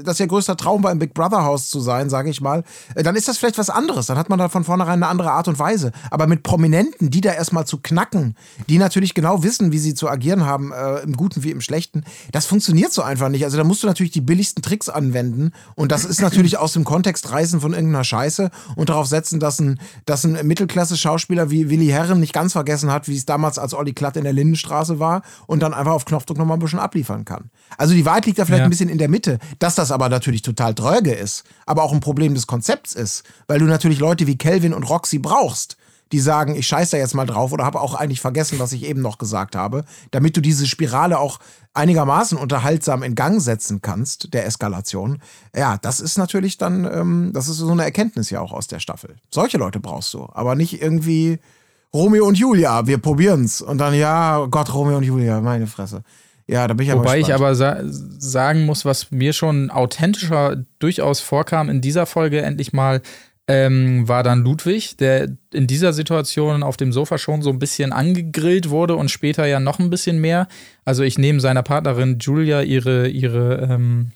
B: dass ihr größter Traum war, im Big Brother Haus zu sein, sage ich mal, äh, dann ist das vielleicht was anderes. Dann hat man da von vornherein eine andere Art und Weise. Aber mit Prominenten, die da erstmal zu knacken, die natürlich genau wissen, wie sie zu agieren haben, äh, im Guten wie im Schlechten, das funktioniert so einfach nicht. Also da musst du natürlich die billigsten Tricks anwenden. Und das ist natürlich aus dem Kontext reißen von irgendeiner Scheiße und darauf setzen, dass ein, dass ein Mittelklasse-Schauspieler wie Willi Herren nicht ganz vergessen hat, wie es damals als Olli Klatt in der Lindenstraße war und dann einfach auf Knopfdruck nochmal ein bisschen abliefern kann. Also die Wahrheit liegt da vielleicht
F: Ja.
B: ein bisschen in der Mitte. Dass das aber natürlich total dröge ist, aber auch ein Problem des Konzepts ist, weil du natürlich Leute wie Kelvin und Roxy brauchst, die sagen, ich scheiß da jetzt mal drauf oder habe auch eigentlich vergessen, was ich eben noch gesagt habe, damit du diese Spirale auch einigermaßen unterhaltsam in Gang setzen kannst, der Eskalation. Ja, das ist natürlich dann, ähm, das ist so eine Erkenntnis ja auch aus der Staffel. Solche Leute brauchst du, aber nicht irgendwie Romeo und Julia, wir probieren's. Und dann, ja, Gott, Romeo und Julia, meine Fresse. Ja, da bin ich aber
F: Wobei ich aber sa sagen muss, was mir schon authentischer durchaus vorkam in dieser Folge endlich mal, ähm, war dann Ludwig, der in dieser Situation auf dem Sofa schon so ein bisschen angegrillt wurde und später ja noch ein bisschen mehr. Also ich nehme seiner Partnerin Julia ihre, ihre, ähm,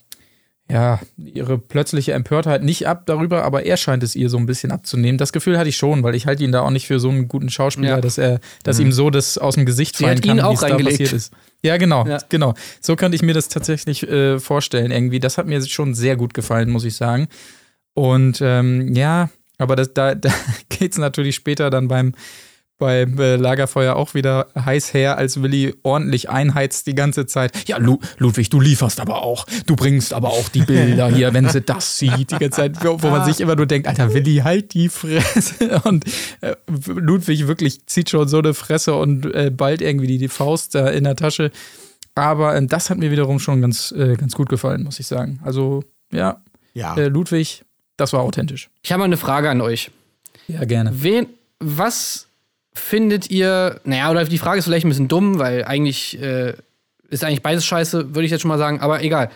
F: ja, ihre plötzliche Empörtheit nicht ab darüber, aber er scheint es ihr so ein bisschen abzunehmen. Das Gefühl hatte ich schon, weil ich halte ihn da auch nicht für so einen guten Schauspieler,
G: Ja.
F: dass er, dass ihm so das aus dem Gesicht
G: Sie
F: fallen kann,
G: ihn
F: wie
G: auch
F: es da
G: reingelegt.
F: passiert ist. Ja, genau,
G: Ja.
F: genau. So könnte ich mir das tatsächlich äh, vorstellen irgendwie. Das hat mir schon sehr gut gefallen, muss ich sagen. Und ähm, ja, aber das, da, da geht es natürlich später dann beim, beim äh, Lagerfeuer auch wieder heiß her, als Willi ordentlich einheizt die ganze Zeit. Ja, Lu Ludwig, du lieferst aber auch. Du bringst aber auch die Bilder hier, wenn sie das sieht, die ganze Zeit, wo, wo man sich immer nur denkt, Alter, Willi, halt die Fresse. Und äh, Ludwig wirklich zieht schon so eine Fresse und äh, bald irgendwie die, die Faust da in der Tasche. Aber äh, das hat mir wiederum schon ganz, äh, ganz gut gefallen, muss ich sagen. Also, ja,
B: ja.
F: äh, Ludwig, das war authentisch.
G: Ich habe mal eine Frage an euch.
F: Ja, gerne.
G: Wen, was findet ihr, naja, oder die Frage ist vielleicht ein bisschen dumm, weil eigentlich äh, ist eigentlich beides scheiße, würde ich jetzt schon mal sagen, aber egal.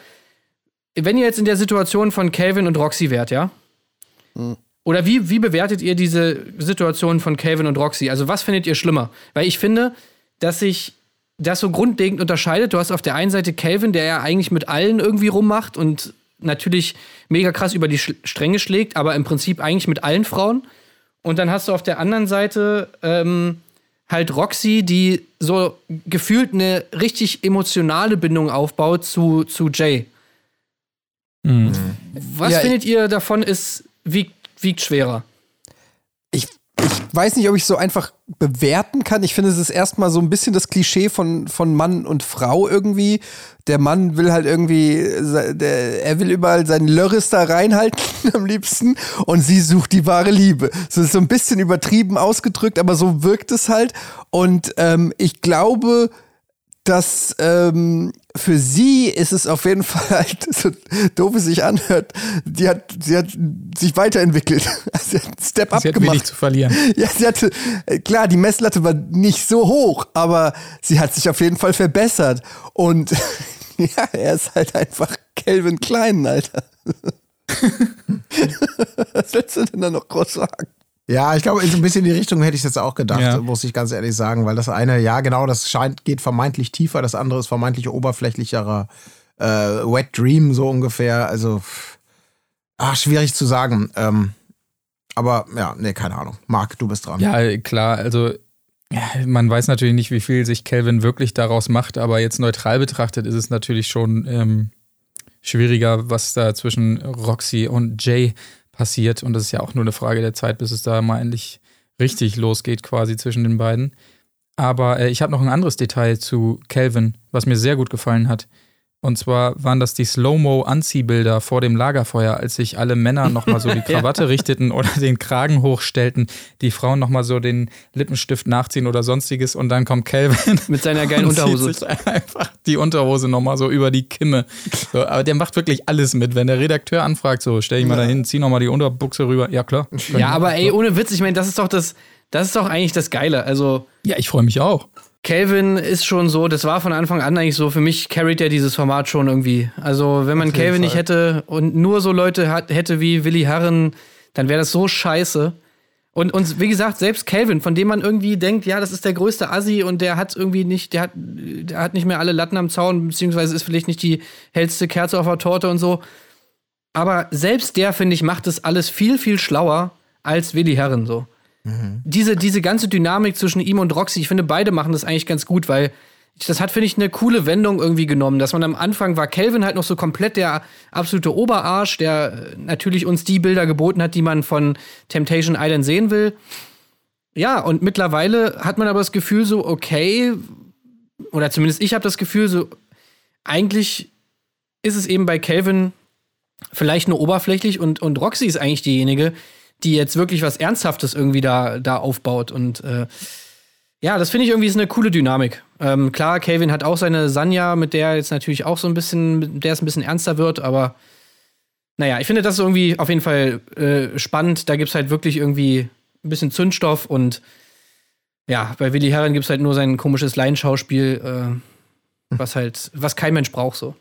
G: Wenn ihr jetzt in der Situation von Calvin und Roxy wärt, ja? Oder wie, wie bewertet ihr diese Situation von Calvin und Roxy? Also, was findet ihr schlimmer? Weil ich finde, dass sich das so grundlegend unterscheidet. Du hast auf der einen Seite Calvin, der ja eigentlich mit allen irgendwie rummacht und natürlich mega krass über die Stränge schlägt, aber im Prinzip eigentlich mit allen Frauen. Und dann hast du auf der anderen Seite ähm, halt Roxy, die so gefühlt eine richtig emotionale Bindung aufbaut zu, zu Jay.
F: Mhm.
G: Was
A: Ja,
G: findet ihr davon ist, wiegt, wiegt schwerer?
A: Ich, weiß nicht, ob ich so einfach bewerten kann. Ich finde, es ist erstmal so ein bisschen das Klischee von, von Mann und Frau irgendwie. Der Mann will halt irgendwie, der, er will überall seinen Lörris da reinhalten am liebsten und sie sucht die wahre Liebe. Das ist so ein bisschen übertrieben ausgedrückt, aber so wirkt es halt. Und ähm, ich glaube, dass ähm, für sie ist es auf jeden Fall halt, so doof es sich anhört, die hat, sie hat sich weiterentwickelt. Sie hat einen Step up
F: Sie hat
A: gemacht.
F: wenig zu verlieren.
A: Ja, sie hatte, äh, klar, die Messlatte war nicht so hoch, aber sie hat sich auf jeden Fall verbessert. Und ja, er ist halt einfach Calvin Klein, Alter. Was willst du denn da noch groß sagen?
B: Ja, ich glaube, in so ein bisschen in die Richtung hätte ich jetzt auch gedacht,
F: Ja.
B: muss ich ganz ehrlich sagen, weil das eine, ja, genau, das scheint, geht vermeintlich tiefer, das andere ist vermeintlich oberflächlicherer äh, Wet Dream, so ungefähr. Also, ach, schwierig zu sagen. Ähm, aber ja, nee, keine Ahnung. Marc, du bist dran.
F: Ja, klar, also man weiß natürlich nicht, wie viel sich Calvin wirklich daraus macht, aber jetzt neutral betrachtet ist es natürlich schon ähm, schwieriger, was da zwischen Roxy und Jay passiert. Und das ist ja auch nur eine Frage der Zeit, bis es da mal endlich richtig losgeht, quasi zwischen den beiden. Aber äh, ich habe noch ein anderes Detail zu Calvin, was mir sehr gut gefallen hat. Und zwar waren das die Slow-Mo-Anziehbilder vor dem Lagerfeuer, als sich alle Männer nochmal so die Krawatte richteten oder den Kragen hochstellten, die Frauen nochmal so den Lippenstift nachziehen oder sonstiges und dann kommt Calvin
G: Mit seiner geilen Unterhose.
F: einfach die Unterhose nochmal so über die Kimme. So, aber der macht wirklich alles mit. Wenn der Redakteur anfragt, so stell dich mal dahin, zieh nochmal die Unterbuchse rüber. Ja, klar.
G: Ja, aber ey, ohne Witz, ich meine, das ist doch das, das ist doch eigentlich das Geile. Also,
F: Ja, ich freue mich auch.
G: Calvin ist schon so, das war von Anfang an eigentlich so, für mich carried er dieses Format schon irgendwie. Also, wenn man Calvin nicht hätte und nur so Leute hat, hätte wie Willi Herren, dann wäre das so scheiße. Und, und wie gesagt, selbst Calvin, von dem man irgendwie denkt, ja, das ist der größte Assi und der hat irgendwie nicht, der hat, der hat nicht mehr alle Latten am Zaun, beziehungsweise ist vielleicht nicht die hellste Kerze auf der Torte und so. Aber selbst der, finde ich, macht das alles viel, viel schlauer als Willi Herren so. Diese, diese ganze Dynamik zwischen ihm und Roxy, ich finde, beide machen das eigentlich ganz gut, weil das hat, finde ich, eine coole Wendung irgendwie genommen, dass man am Anfang war Calvin halt noch so komplett der absolute Oberarsch, der natürlich uns die Bilder geboten hat, die man von Temptation Island sehen will. Ja, und mittlerweile hat man aber das Gefühl so, okay, oder zumindest ich habe das Gefühl so, eigentlich ist es eben bei Calvin vielleicht nur oberflächlich und, und Roxy ist eigentlich diejenige, die jetzt wirklich was Ernsthaftes irgendwie da, da aufbaut. Und äh, ja, das finde ich irgendwie ist eine coole Dynamik. Ähm, klar, Calvin hat auch seine Sanja, mit der jetzt natürlich auch so ein bisschen, der es ein bisschen ernster wird, aber naja, ich finde das irgendwie auf jeden Fall äh, spannend. Da gibt es halt wirklich irgendwie ein bisschen Zündstoff und ja, bei Willi Herren gibt es halt nur sein komisches Laienschauspiel, äh, was halt, was kein Mensch braucht so.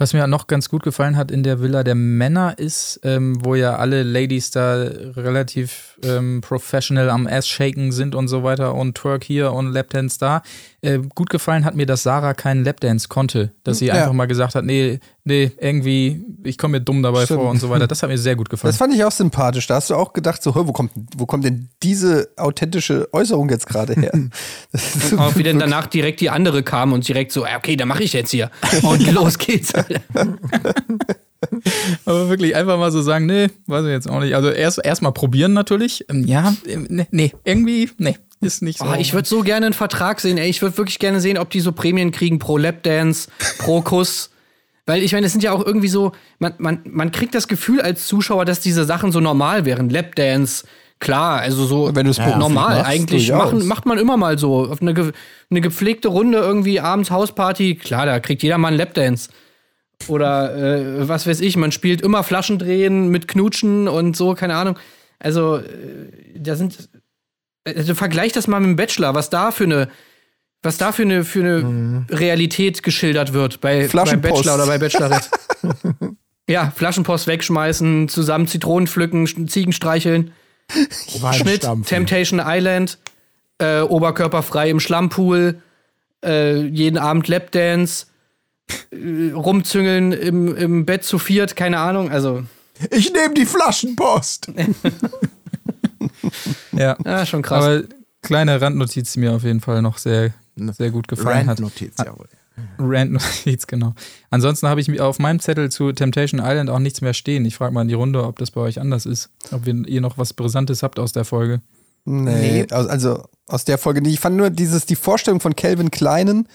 F: Was mir noch ganz gut gefallen hat in der Villa der Männer ist, ähm, wo ja alle Ladies da relativ ähm, professional am Ass-Shaken sind und so weiter und Twerk hier und Lapdance da. Äh, gut gefallen hat mir, dass Sarah keinen Lapdance konnte. Dass sie
A: Ja.
F: einfach mal gesagt hat, nee, nee, irgendwie, ich komme mir dumm dabei
A: Stimmt.
F: vor und so weiter. Das hat mir sehr gut gefallen.
A: Das fand ich auch sympathisch. Da hast du auch gedacht, so, wo kommt, wo kommt denn diese authentische Äußerung jetzt gerade her? So
G: Auch wie denn danach direkt die andere kam und direkt so, okay, dann mache ich jetzt hier. Und los geht's.
F: Aber wirklich einfach mal so sagen, nee, weiß ich jetzt auch nicht. Also erst erstmal probieren natürlich. Ähm, Ja, ähm, nee, nee, irgendwie, nee, ist nicht so.
G: Oh, ich würde so gerne einen Vertrag sehen, ey. Ich würde wirklich gerne sehen, ob die so Prämien kriegen pro Lapdance, pro Kuss. Weil ich meine, es sind ja auch irgendwie so, man, man, man kriegt das Gefühl als Zuschauer, dass diese Sachen so normal wären. Lapdance, klar, also so
A: Wenn du es beruflich
G: normal.
A: machst,
G: Eigentlich machen, macht man immer mal so. Auf eine, ge eine gepflegte Runde irgendwie abends Hausparty, klar, da kriegt jeder mal einen Lapdance. Oder äh, was weiß ich, man spielt immer Flaschendrehen mit Knutschen und so, keine Ahnung. Also, äh, da sind. Also vergleich das mal mit dem Bachelor, was da für eine, was da für eine, für eine Realität geschildert wird bei,
A: Flaschenpost.
G: Bachelor oder bei Bachelorette. ja, Flaschenpost wegschmeißen, zusammen Zitronen pflücken, Ziegen streicheln. Schnitt. Temptation Island, äh, oberkörperfrei im Schlammpool, äh, jeden Abend Lapdance, äh, rumzüngeln im, im Bett zu viert, keine Ahnung. Also,
B: Ich nehme die Flaschenpost.
F: ja.
G: ja, schon krass.
F: Aber kleine Randnotiz, die mir auf jeden Fall noch sehr, sehr gut gefallen hat.
B: Randnotiz, jawohl.
F: Randnotiz, genau. Ansonsten habe ich mir auf meinem Zettel zu Temptation Island auch nichts mehr stehen. Ich frage mal in die Runde, ob das bei euch anders ist. Ob wir, ihr noch was Brisantes habt aus der Folge.
A: Nee, aus- also aus der Folge nicht. Ich fand nur dieses, die Vorstellung von Calvin Kleinen,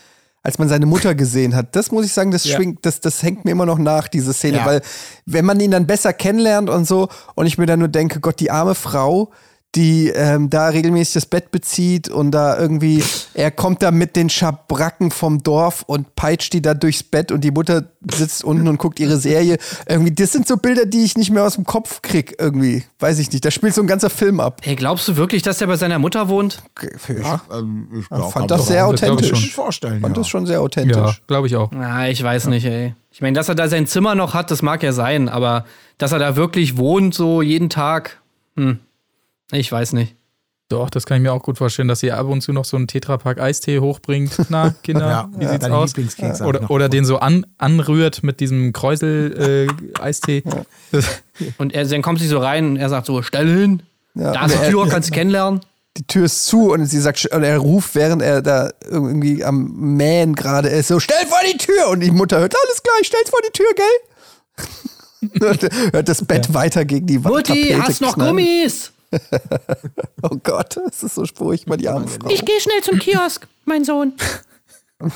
A: als man seine Mutter gesehen hat, das muss ich sagen, das
F: Ja.
A: schwingt, das, das hängt mir immer noch nach, diese Szene,
B: Ja.
A: weil wenn man ihn dann besser kennenlernt und so und ich mir dann nur denke, Gott, die arme Frau, die ähm, da regelmäßig das Bett bezieht und da irgendwie, er kommt da mit den Schabracken vom Dorf und peitscht die da durchs Bett und die Mutter sitzt unten und guckt ihre Serie. Irgendwie, das sind so Bilder, die ich nicht mehr aus dem Kopf krieg, irgendwie. Weiß ich nicht. Da spielt so ein ganzer Film ab.
G: Hey, glaubst du wirklich, dass der bei seiner Mutter wohnt?
A: Ja,
B: Ähm, ich
A: ich
B: glaub,
A: fand
B: kann
A: das sehr
F: das glaub ich
A: authentisch.
B: vorstellen.
A: fand
B: ja.
A: das schon sehr authentisch.
F: Ja, glaube ich auch.
G: Na, ich weiß nicht, ey. Ich meine, dass er da sein Zimmer noch hat, das mag ja sein, aber dass er da wirklich wohnt, so jeden Tag, hm, ich weiß nicht.
F: Doch, das kann ich mir auch gut vorstellen, dass sie ab und zu noch so einen Tetrapack Eistee hochbringt. Na, Kinder,
B: Ja,
F: wie sieht's aus? Oder, oder den so an, anrührt mit diesem Kräusel-Eistee.
G: Und er, dann kommt sie so rein und er sagt so, stell hin,
A: Ja,
G: da ist die
A: er-
G: Tür, kannst du kennenlernen.
A: die Tür ist zu und sie sagt, und er ruft, während er da irgendwie am Mähen gerade ist, so, stell vor die Tür! Und die Mutter hört, alles klar, ich stell's vor die Tür, gell? Hört das Bett weiter gegen die Wand.
G: Mutti,
A: Tapete
G: hast noch
A: knallen.
G: Gummis?
A: Oh Gott, das ist so furchtbar, die arme Frau.
G: Ich gehe schnell zum Kiosk, mein Sohn.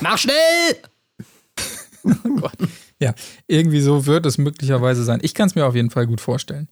G: Mach schnell!
F: Ja, irgendwie so wird es möglicherweise sein. Ich kann es mir auf jeden Fall gut vorstellen.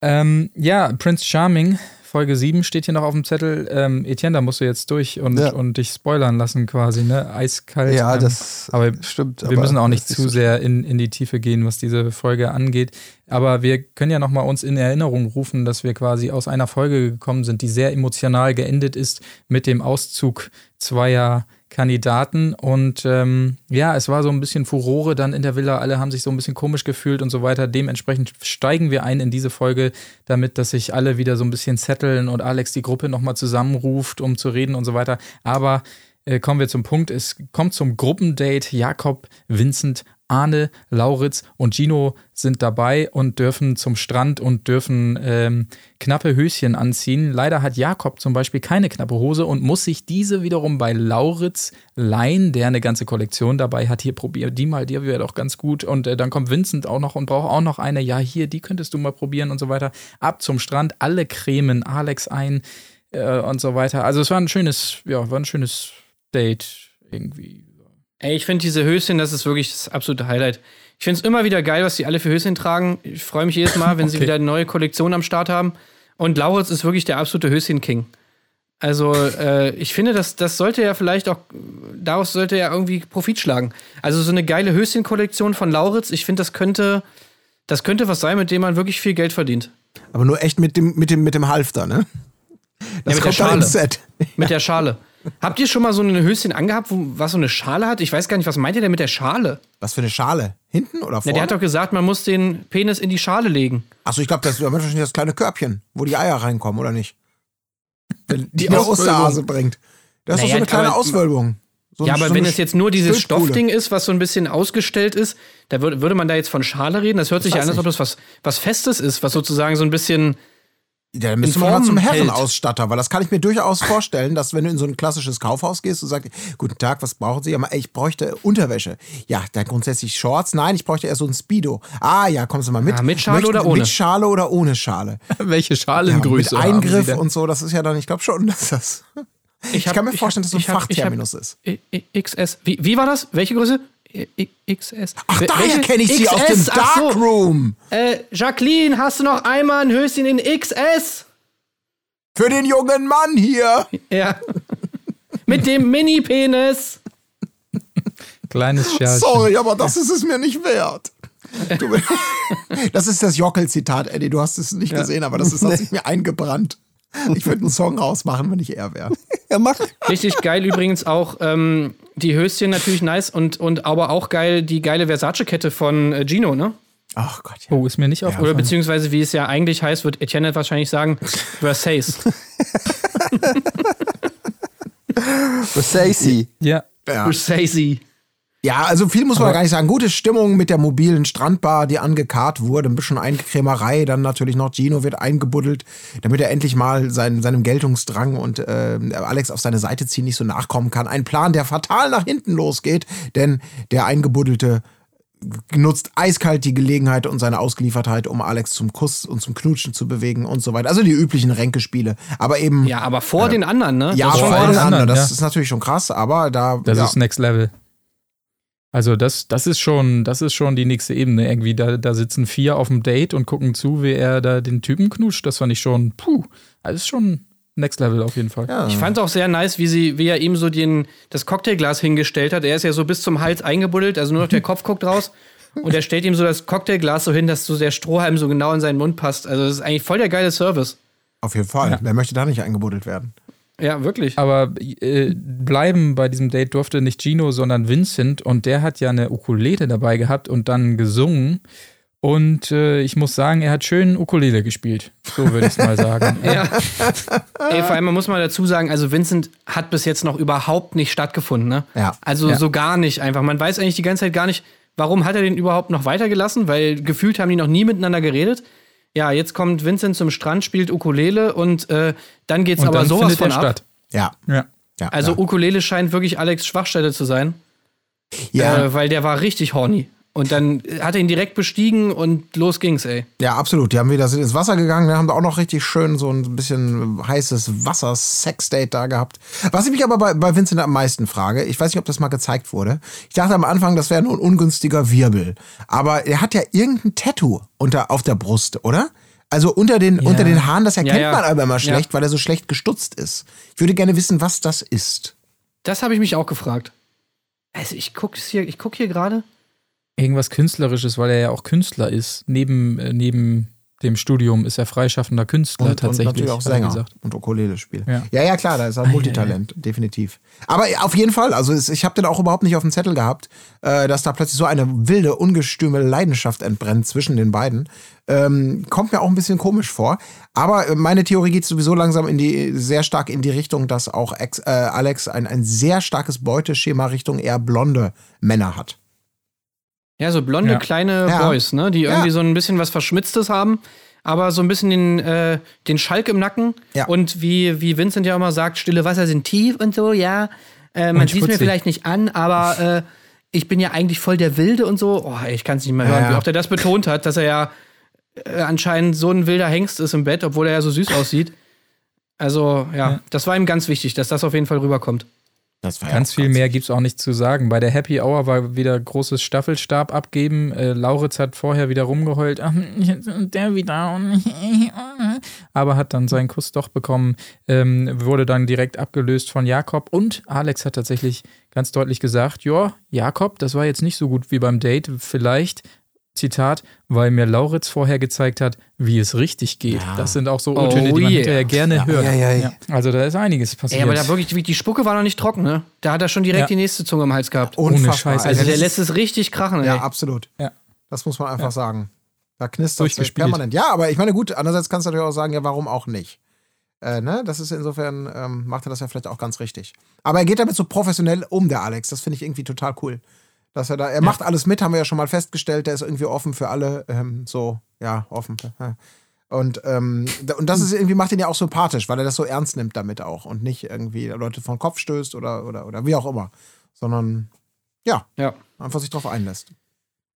F: Ähm, ja, Prince Charming, Folge 7 steht hier noch auf dem Zettel. Ähm, Etienne, da musst du jetzt durch und,
A: Ja.
F: und dich spoilern lassen quasi, ne? Eiskalt.
A: Ja,
F: ähm,
A: das
F: aber
A: stimmt.
F: wir
A: aber
F: müssen auch nicht zu sehr in, in die Tiefe gehen, was diese Folge angeht. Aber wir können ja noch mal uns in Erinnerung rufen, dass wir quasi aus einer Folge gekommen sind, die sehr emotional geendet ist mit dem Auszug zweier Kandidaten. Und ähm, ja, es war so ein bisschen Furore dann in der Villa. Alle haben sich so ein bisschen komisch gefühlt und so weiter. Dementsprechend steigen wir ein in diese Folge, damit, dass sich alle wieder so ein bisschen zetteln und Alex die Gruppe nochmal zusammenruft, um zu reden und so weiter. Aber äh, kommen wir zum Punkt. Es kommt zum Gruppendate. Jakob, Vincent, Arne, Lauritz und Gino sind dabei und dürfen zum Strand und dürfen ähm, knappe Höschen anziehen. Leider hat Jakob zum Beispiel keine knappe Hose und muss sich diese wiederum bei Lauritz leihen, der eine ganze Kollektion dabei hat. Hier, probier die mal, die wäre doch ganz gut. Und äh, dann kommt Vincent auch noch und braucht auch noch eine. Ja, hier, die könntest du mal probieren und so weiter. Ab zum Strand, alle cremen Alex ein äh, und so weiter. Also es war ein schönes, ja, war ein schönes Date irgendwie.
G: Ey, ich finde diese Höschen, das ist wirklich das absolute Highlight. Ich finde es immer wieder geil, was die alle für Höschen tragen. Ich freue mich jedes Mal, wenn sie
F: Okay.
G: wieder eine neue Kollektion am Start haben. Und Lauritz ist wirklich der absolute Höschen-King. Also, äh, ich finde, das, das sollte ja vielleicht auch, daraus sollte ja irgendwie Profit schlagen. Also, so eine geile Höschen-Kollektion von Lauritz, ich finde, das könnte, das könnte was sein, mit dem man wirklich viel Geld verdient.
B: Aber nur echt mit dem, mit dem, mit dem Halfter, ne? Das
G: mit der
B: kommt dann
G: Schale.
B: Set.
G: Mit der Schale. Habt ihr schon mal so ein Höschen angehabt, wo, was so eine Schale hat? Ich weiß gar nicht, was meint ihr denn mit der Schale?
B: Was für eine Schale? Hinten oder
G: Na,
B: vorne?
G: der hat doch gesagt, man muss den Penis in die Schale legen.
B: Achso, ich glaube, das ist wahrscheinlich das kleine Körbchen, wo die Eier reinkommen, oder nicht? Die, die der Osterhase bringt. Das ist
G: Naja,
B: so eine kleine
G: aber-
B: Auswölbung. So
G: ja, aber
B: so
G: wenn
B: eine
G: es jetzt nur dieses. Stoffding ist, was so ein bisschen ausgestellt ist, da würde, würde man da jetzt von Schale reden. Das hört sich ja an, als ob das was, was Festes ist, was sozusagen so ein bisschen.
B: Ja, dann müsste
G: in
B: man mal zum. Herrenausstatter, weil das kann ich mir durchaus vorstellen, dass wenn du in so ein klassisches Kaufhaus gehst und sagst, guten Tag, was brauchen Sie? Ja, ich bräuchte Unterwäsche. Ja, dann grundsätzlich Shorts. Nein, ich bräuchte eher so ein Speedo. Ah, ja, kommen Sie mal mit.
G: Ah, mit Schale
B: Möchten
G: oder ohne?
B: Mit Schale oder ohne Schale.
F: Welche
B: Ja,
F: Schalengröße
B: mit
F: haben Sie
B: Eingriff und so, das ist ja dann, ich glaube schon, dass das. Ich,
G: hab-
B: kann mir
G: ich
B: vorstellen,
G: hab-
B: dass das
G: ich
B: ein
G: ich hab-
B: Fachterminus ist.
G: XS. Wie, wie war das? Welche Größe? XS.
B: Ach,
G: Wel-
B: daher kenne ich sie aus dem
G: XS, ach so.
B: Darkroom.
G: Äh, Jacqueline, hast du noch einmal ein Höschen in XS?
B: Für den jungen Mann hier.
G: Ja. Mit dem Mini-Penis.
F: Kleines Scherchen.
B: Sorry, aber das ist es mir nicht wert. Du, das ist das Jockel-Zitat, Eddie. Du hast es nicht gesehen, aber das ist, hat sich mir eingebrannt. Ich würde einen Song rausmachen, wenn ich er wäre.
A: Ja, mach.
G: Richtig geil übrigens auch ähm, die Höschen natürlich nice und, und aber auch geil die geile Versace-Kette von äh, Gino, ne?
B: Ach Gott, ja.
F: Oh, ist mir nicht
G: Oder
F: aufgefallen.
G: beziehungsweise wie es ja eigentlich heißt, wird Etienne wahrscheinlich sagen, Versace.
A: Versace.
F: Ja,
B: Ja.
G: Versace.
B: Ja, also viel muss man gar nicht sagen. Gute Stimmung mit der mobilen Strandbar, die angekarrt wurde. Ein bisschen Einkrämerei. Dann natürlich noch Gino wird eingebuddelt, damit er endlich mal sein, seinem Geltungsdrang und äh, Alex auf seine Seite ziehen nicht so nachkommen kann. Ein Plan, der fatal nach hinten losgeht, denn der Eingebuddelte nutzt eiskalt die Gelegenheit und seine Ausgeliefertheit, um Alex zum Kuss und zum Knutschen zu bewegen und so weiter. Also die üblichen Ränkespiele. Aber eben, ja,
G: aber vor den anderen, ne?
B: ja
G: Das ist
B: vor anderen.
F: anderen,
B: Das
F: ja.
B: ist natürlich schon krass, aber da.
F: das
B: ja.
F: ist Next Level. Also das, das ist schon, das ist schon die nächste Ebene. Irgendwie, da, da sitzen vier auf dem Date und gucken zu, wie er da den Typen knuscht. Das fand ich schon, puh, das ist schon Next Level auf jeden Fall.
B: Ja.
G: Ich fand es auch sehr nice, wie, sie, wie er ihm so den, das Cocktailglas hingestellt hat. Er ist ja so bis zum Hals eingebuddelt, also nur noch der Kopf guckt raus. Und er stellt ihm so das Cocktailglas so hin, dass so der Strohhalm so genau in seinen Mund passt. Also das ist eigentlich voll der geile Service.
B: Auf jeden Fall. Wer möchte da nicht eingebuddelt werden?
G: Ja, wirklich.
F: Aber äh, bleiben bei diesem Date durfte nicht Gino, sondern Vincent. Und der hat ja eine Ukulele dabei gehabt und dann gesungen. Und äh, ich muss sagen, er hat schön Ukulele gespielt. So würde ich es mal sagen.
G: Ja. Ey, vor allem, man muss mal dazu sagen, also Vincent hat bis jetzt noch überhaupt nicht stattgefunden, ne?
B: Ja.
G: Also
F: Ja.
G: so gar nicht einfach. Man weiß eigentlich die ganze Zeit gar nicht, warum hat er den überhaupt noch weitergelassen, weil gefühlt haben die noch nie miteinander geredet. Ja, jetzt kommt Vincent zum Strand, spielt Ukulele und äh, dann geht's
F: Und
G: aber
F: dann
G: sowas von ab.
F: statt.
B: Ja.
F: Ja.
B: ja
G: Also
B: ja.
G: Ukulele scheint wirklich Alex Schwachstelle zu sein,
B: ja.
G: äh, weil der war richtig horny. Und dann hat er ihn direkt bestiegen und los ging's, ey.
B: Ja, absolut. Die haben wieder ins Wasser gegangen, haben da auch noch richtig schön so ein bisschen heißes Wasser-Sex-Date da gehabt. Was ich mich aber bei, bei Vincent am meisten frage, ich weiß nicht, ob das mal gezeigt wurde. Ich dachte am Anfang, das wäre nur ein ungünstiger Wirbel. Aber er hat ja irgendein Tattoo unter, auf der Brust, oder? Also unter den, unter den Haaren, das erkennt
G: Ja, ja.
B: man aber immer schlecht,
G: Ja.
B: weil er so schlecht gestutzt ist. Ich würde gerne wissen, was das ist.
G: Das habe ich mich auch gefragt. Also ich gucke hier, ich guck hier gerade.
F: Irgendwas Künstlerisches, weil er ja auch Künstler ist. Neben, äh, neben dem Studium ist er freischaffender Künstler
B: Und, und
F: tatsächlich.
B: natürlich auch
F: er
B: Sänger
F: gesagt.
B: und Ukulele spielt.
F: Ja.
B: Ja. ja, klar, da ist er ein Multitalent, definitiv. Aber auf jeden Fall, also ich habe den auch überhaupt nicht auf dem Zettel gehabt, äh, dass da plötzlich so eine wilde, ungestüme Leidenschaft entbrennt zwischen den beiden. Ähm, kommt mir auch ein bisschen komisch vor. Aber äh, meine Theorie geht sowieso langsam in die, sehr stark in die Richtung, dass auch Ex, äh, Alex ein, ein sehr starkes Beuteschema Richtung eher blonde Männer hat.
G: Ja, so blonde
F: Ja.
G: kleine
B: Ja.
G: Boys, ne? Die irgendwie so ein bisschen was Verschmitztes haben, aber so ein bisschen den, äh, den Schalk im Nacken.
B: Ja.
G: Und wie, wie Vincent ja immer sagt, stille Wasser sind tief und so, ja. Äh, man sieht mir
F: schmutzig.
G: vielleicht nicht an, aber äh, ich bin ja eigentlich voll der Wilde und so. Oh, ey, ich kann es nicht mehr hören,
B: Ja.
G: wie oft er das betont hat, dass er ja äh, anscheinend so ein wilder Hengst ist im Bett, obwohl er ja so süß aussieht. Also, ja, das war ihm ganz wichtig, dass das auf jeden Fall rüberkommt.
B: Das war
F: Ganz viel mehr gibt's auch nicht zu sagen. Bei der Happy Hour war wieder großes Staffelstab abgeben. Äh, Lauritz hat vorher wieder rumgeheult. Ach, der wieder. Aber hat dann seinen Kuss doch bekommen. Ähm, wurde dann direkt abgelöst von Jakob. Und Alex hat tatsächlich ganz deutlich gesagt: Ja, Jakob, das war jetzt nicht so gut wie beim Date. Vielleicht. Zitat, weil mir Lauritz vorher gezeigt hat, wie es richtig geht. Das sind auch so O-Töne,
G: Oh
F: die man
G: yeah.
F: hinterher gerne hört.
A: Ja, ja, ja.
F: Also da ist einiges passiert.
G: Ey, aber da wirklich, die Spucke war noch nicht trocken, ne? Da hat er schon direkt
F: Ja.
G: die nächste Zunge im Hals gehabt.
B: Unfassbar.
F: Scheiße.
G: Also
B: das
G: der
B: ist-
G: lässt es richtig krachen, ey.
B: Ja, absolut.
F: Ja.
B: Das muss man einfach sagen. Da knistert es permanent. Ja, aber ich meine, gut, andererseits kannst du natürlich auch sagen, ja, warum auch nicht? Äh, ne? Das ist insofern, ähm, macht er das ja vielleicht auch ganz richtig. Aber er geht damit so professionell um, der Alex. Das finde ich irgendwie total cool. Dass er da, er macht alles mit, haben wir ja schon mal festgestellt, der ist irgendwie offen für alle, ähm, so, ja, offen. Ja. Und, ähm, und das ist irgendwie, macht ihn ja auch sympathisch, weil er das so ernst nimmt damit auch und nicht irgendwie Leute vor den Kopf stößt oder, oder, oder wie auch immer. Sondern, ja,
G: ja.
B: einfach sich drauf einlässt.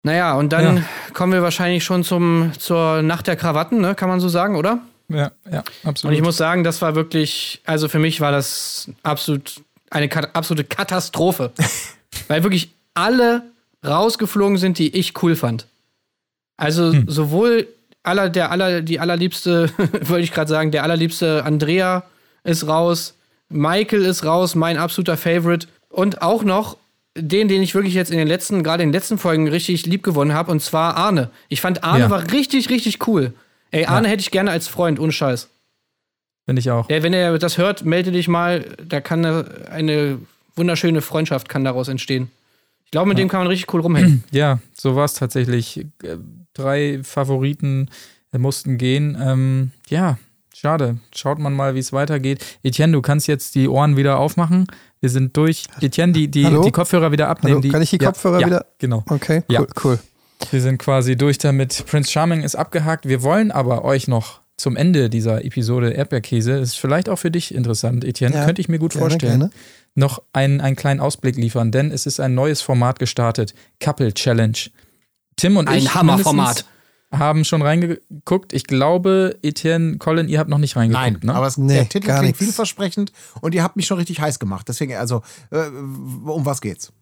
G: Naja, und dann
F: Ja.
G: kommen wir wahrscheinlich schon zum, zur Nacht der Krawatten, ne? kann man so sagen, oder?
F: Ja, ja,
G: Und
F: absolut.
G: ich muss sagen, das war wirklich, also für mich war das absolut eine kat absolute Katastrophe. Weil wirklich alle rausgeflogen sind, die ich cool fand. Also sowohl aller, der aller, die allerliebste, wollte ich gerade sagen, der allerliebste Andrea ist raus, Michael ist raus, mein absoluter Favorite. Und auch noch den, den ich wirklich jetzt in den letzten, gerade in den letzten Folgen richtig lieb gewonnen habe, und zwar Arne. Ich fand Arne
F: Ja.
G: war richtig, richtig cool. Ey, Arne hätte ich gerne als Freund, ohne Scheiß.
F: Finde ich auch.
G: Ja, wenn er das hört, melde dich mal. Da kann eine, eine wunderschöne Freundschaft kann daraus entstehen. Ich glaube, mit dem kann man richtig cool rumhängen.
F: Ja, so war es tatsächlich. Äh, Drei Favoriten äh, mussten gehen. Ähm, ja, schade. Schaut man mal, wie es weitergeht. Etienne, du kannst jetzt die Ohren wieder aufmachen. Wir sind durch. Etienne, die, die,
A: Hallo?
F: die Kopfhörer wieder abnehmen. Die,
A: kann ich die
F: ja,
A: Kopfhörer
F: ja,
A: wieder-
F: Genau.
A: Okay,
F: Ja.
A: cool, cool.
F: Wir sind quasi durch damit. Prince Charming ist abgehakt. Wir wollen aber euch noch zum Ende dieser Episode Erdbeerkäse, ist vielleicht auch für dich interessant, Etienne,
A: Ja,
F: könnte ich mir gut
A: gerne,
F: vorstellen,
A: gerne.
F: Noch einen, einen kleinen Ausblick liefern, denn es ist ein neues Format gestartet, Couple Challenge. Tim und
G: Ein
F: ich
G: Hammerformat.
F: haben schon reingeguckt. Ich glaube, Etienne, Colin, ihr habt noch nicht reingeguckt,
B: Nein,
F: ne?
B: aber es,
A: Nee,
B: der Titel klingt
A: nix.
B: vielversprechend und ihr habt mich schon richtig heiß gemacht. Deswegen, also, äh, um was geht's?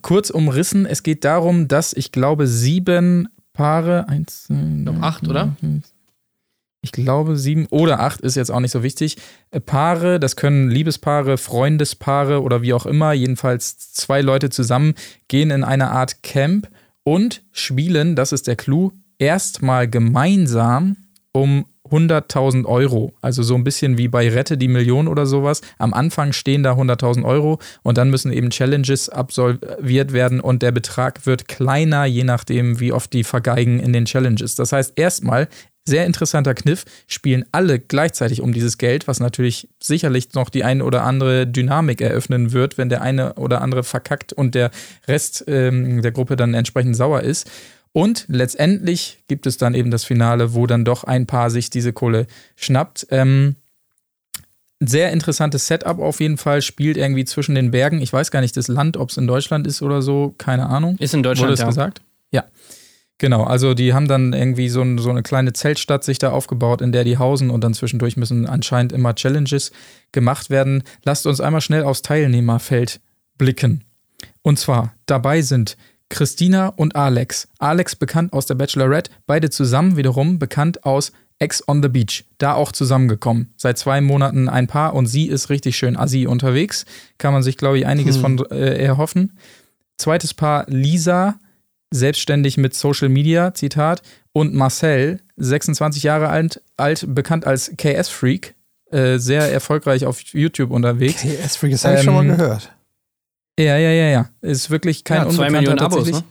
F: kurz umrissen. Es geht darum, dass ich glaube, sieben Paare, eins,
G: Noch acht, oder?
F: Ich glaube, sieben oder acht ist jetzt auch nicht so wichtig. Äh, Paare, das können Liebespaare, Freundespaare oder wie auch immer, jedenfalls zwei Leute zusammen, gehen in eine Art Camp und spielen, das ist der Clou, erstmal gemeinsam um 100.000 Euro. Also so ein bisschen wie bei Rette die Million oder sowas. Am Anfang stehen da 100.000 Euro und dann müssen eben Challenges absolviert werden und der Betrag wird kleiner, je nachdem, wie oft die vergeigen in den Challenges. Das heißt, erstmal sehr interessanter Kniff, spielen alle gleichzeitig um dieses Geld, was natürlich sicherlich noch die eine oder andere Dynamik eröffnen wird, wenn der eine oder andere verkackt und der Rest ähm, der Gruppe dann entsprechend sauer ist. Und letztendlich gibt es dann eben das Finale, wo dann doch ein Paar sich diese Kohle schnappt. Ähm, sehr interessantes Setup auf jeden Fall, spielt irgendwie zwischen den Bergen. Ich weiß gar nicht das Land, ob es in Deutschland ist oder so, keine Ahnung.
G: Ist in Deutschland,
F: Wurde es
G: ja.
F: gesagt? Ja. Genau, also die haben dann irgendwie so, ein, so eine kleine Zeltstadt sich da aufgebaut, in der die hausen und dann zwischendurch müssen anscheinend immer Challenges gemacht werden. Lasst uns einmal schnell aufs Teilnehmerfeld blicken. Und zwar dabei sind Christina und Alex. Alex bekannt aus der Bachelorette, beide zusammen wiederum bekannt aus Ex on the Beach. Da auch zusammengekommen. Seit zwei Monaten ein Paar und sie ist richtig schön assi unterwegs. Kann man sich, glaube ich, einiges von äh, erhoffen. Zweites Paar Lisa, selbstständig mit Social Media, Zitat. Und Marcel, 26 Jahre alt, alt bekannt als KS-Freak. Äh, sehr erfolgreich auf YouTube unterwegs.
A: KS Freak, das habe ich schon mal
F: Ähm,
A: gehört.
F: Ja, ja, ja, ja. Ist wirklich kein
G: Ja,
F: Unbekannter
G: Millionen Abos,
F: tatsächlich.
G: ne?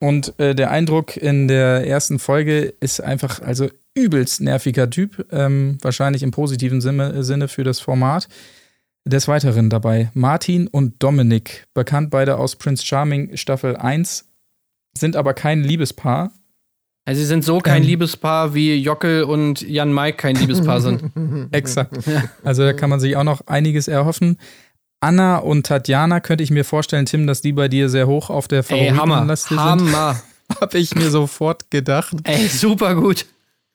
F: Und äh, der Eindruck in der ersten Folge ist einfach, also übelst nerviger Typ, ähm, wahrscheinlich im positiven Sinne, Sinne für das Format. Des Weiteren dabei Martin und Dominik, bekannt beide aus Prince Charming Staffel 1, sind aber kein Liebespaar.
G: Also sie sind so kein
F: Ähm.
G: Liebespaar wie Jockel und Jan Mike kein Liebespaar sind.
F: Exakt. Also da kann man sich auch noch einiges erhoffen. Anna und Tatjana könnte ich mir vorstellen, Tim, dass die bei dir sehr hoch auf der. Favoritenliste sind.
G: Hammer.
F: Habe ich mir sofort gedacht.
G: Ey, super gut.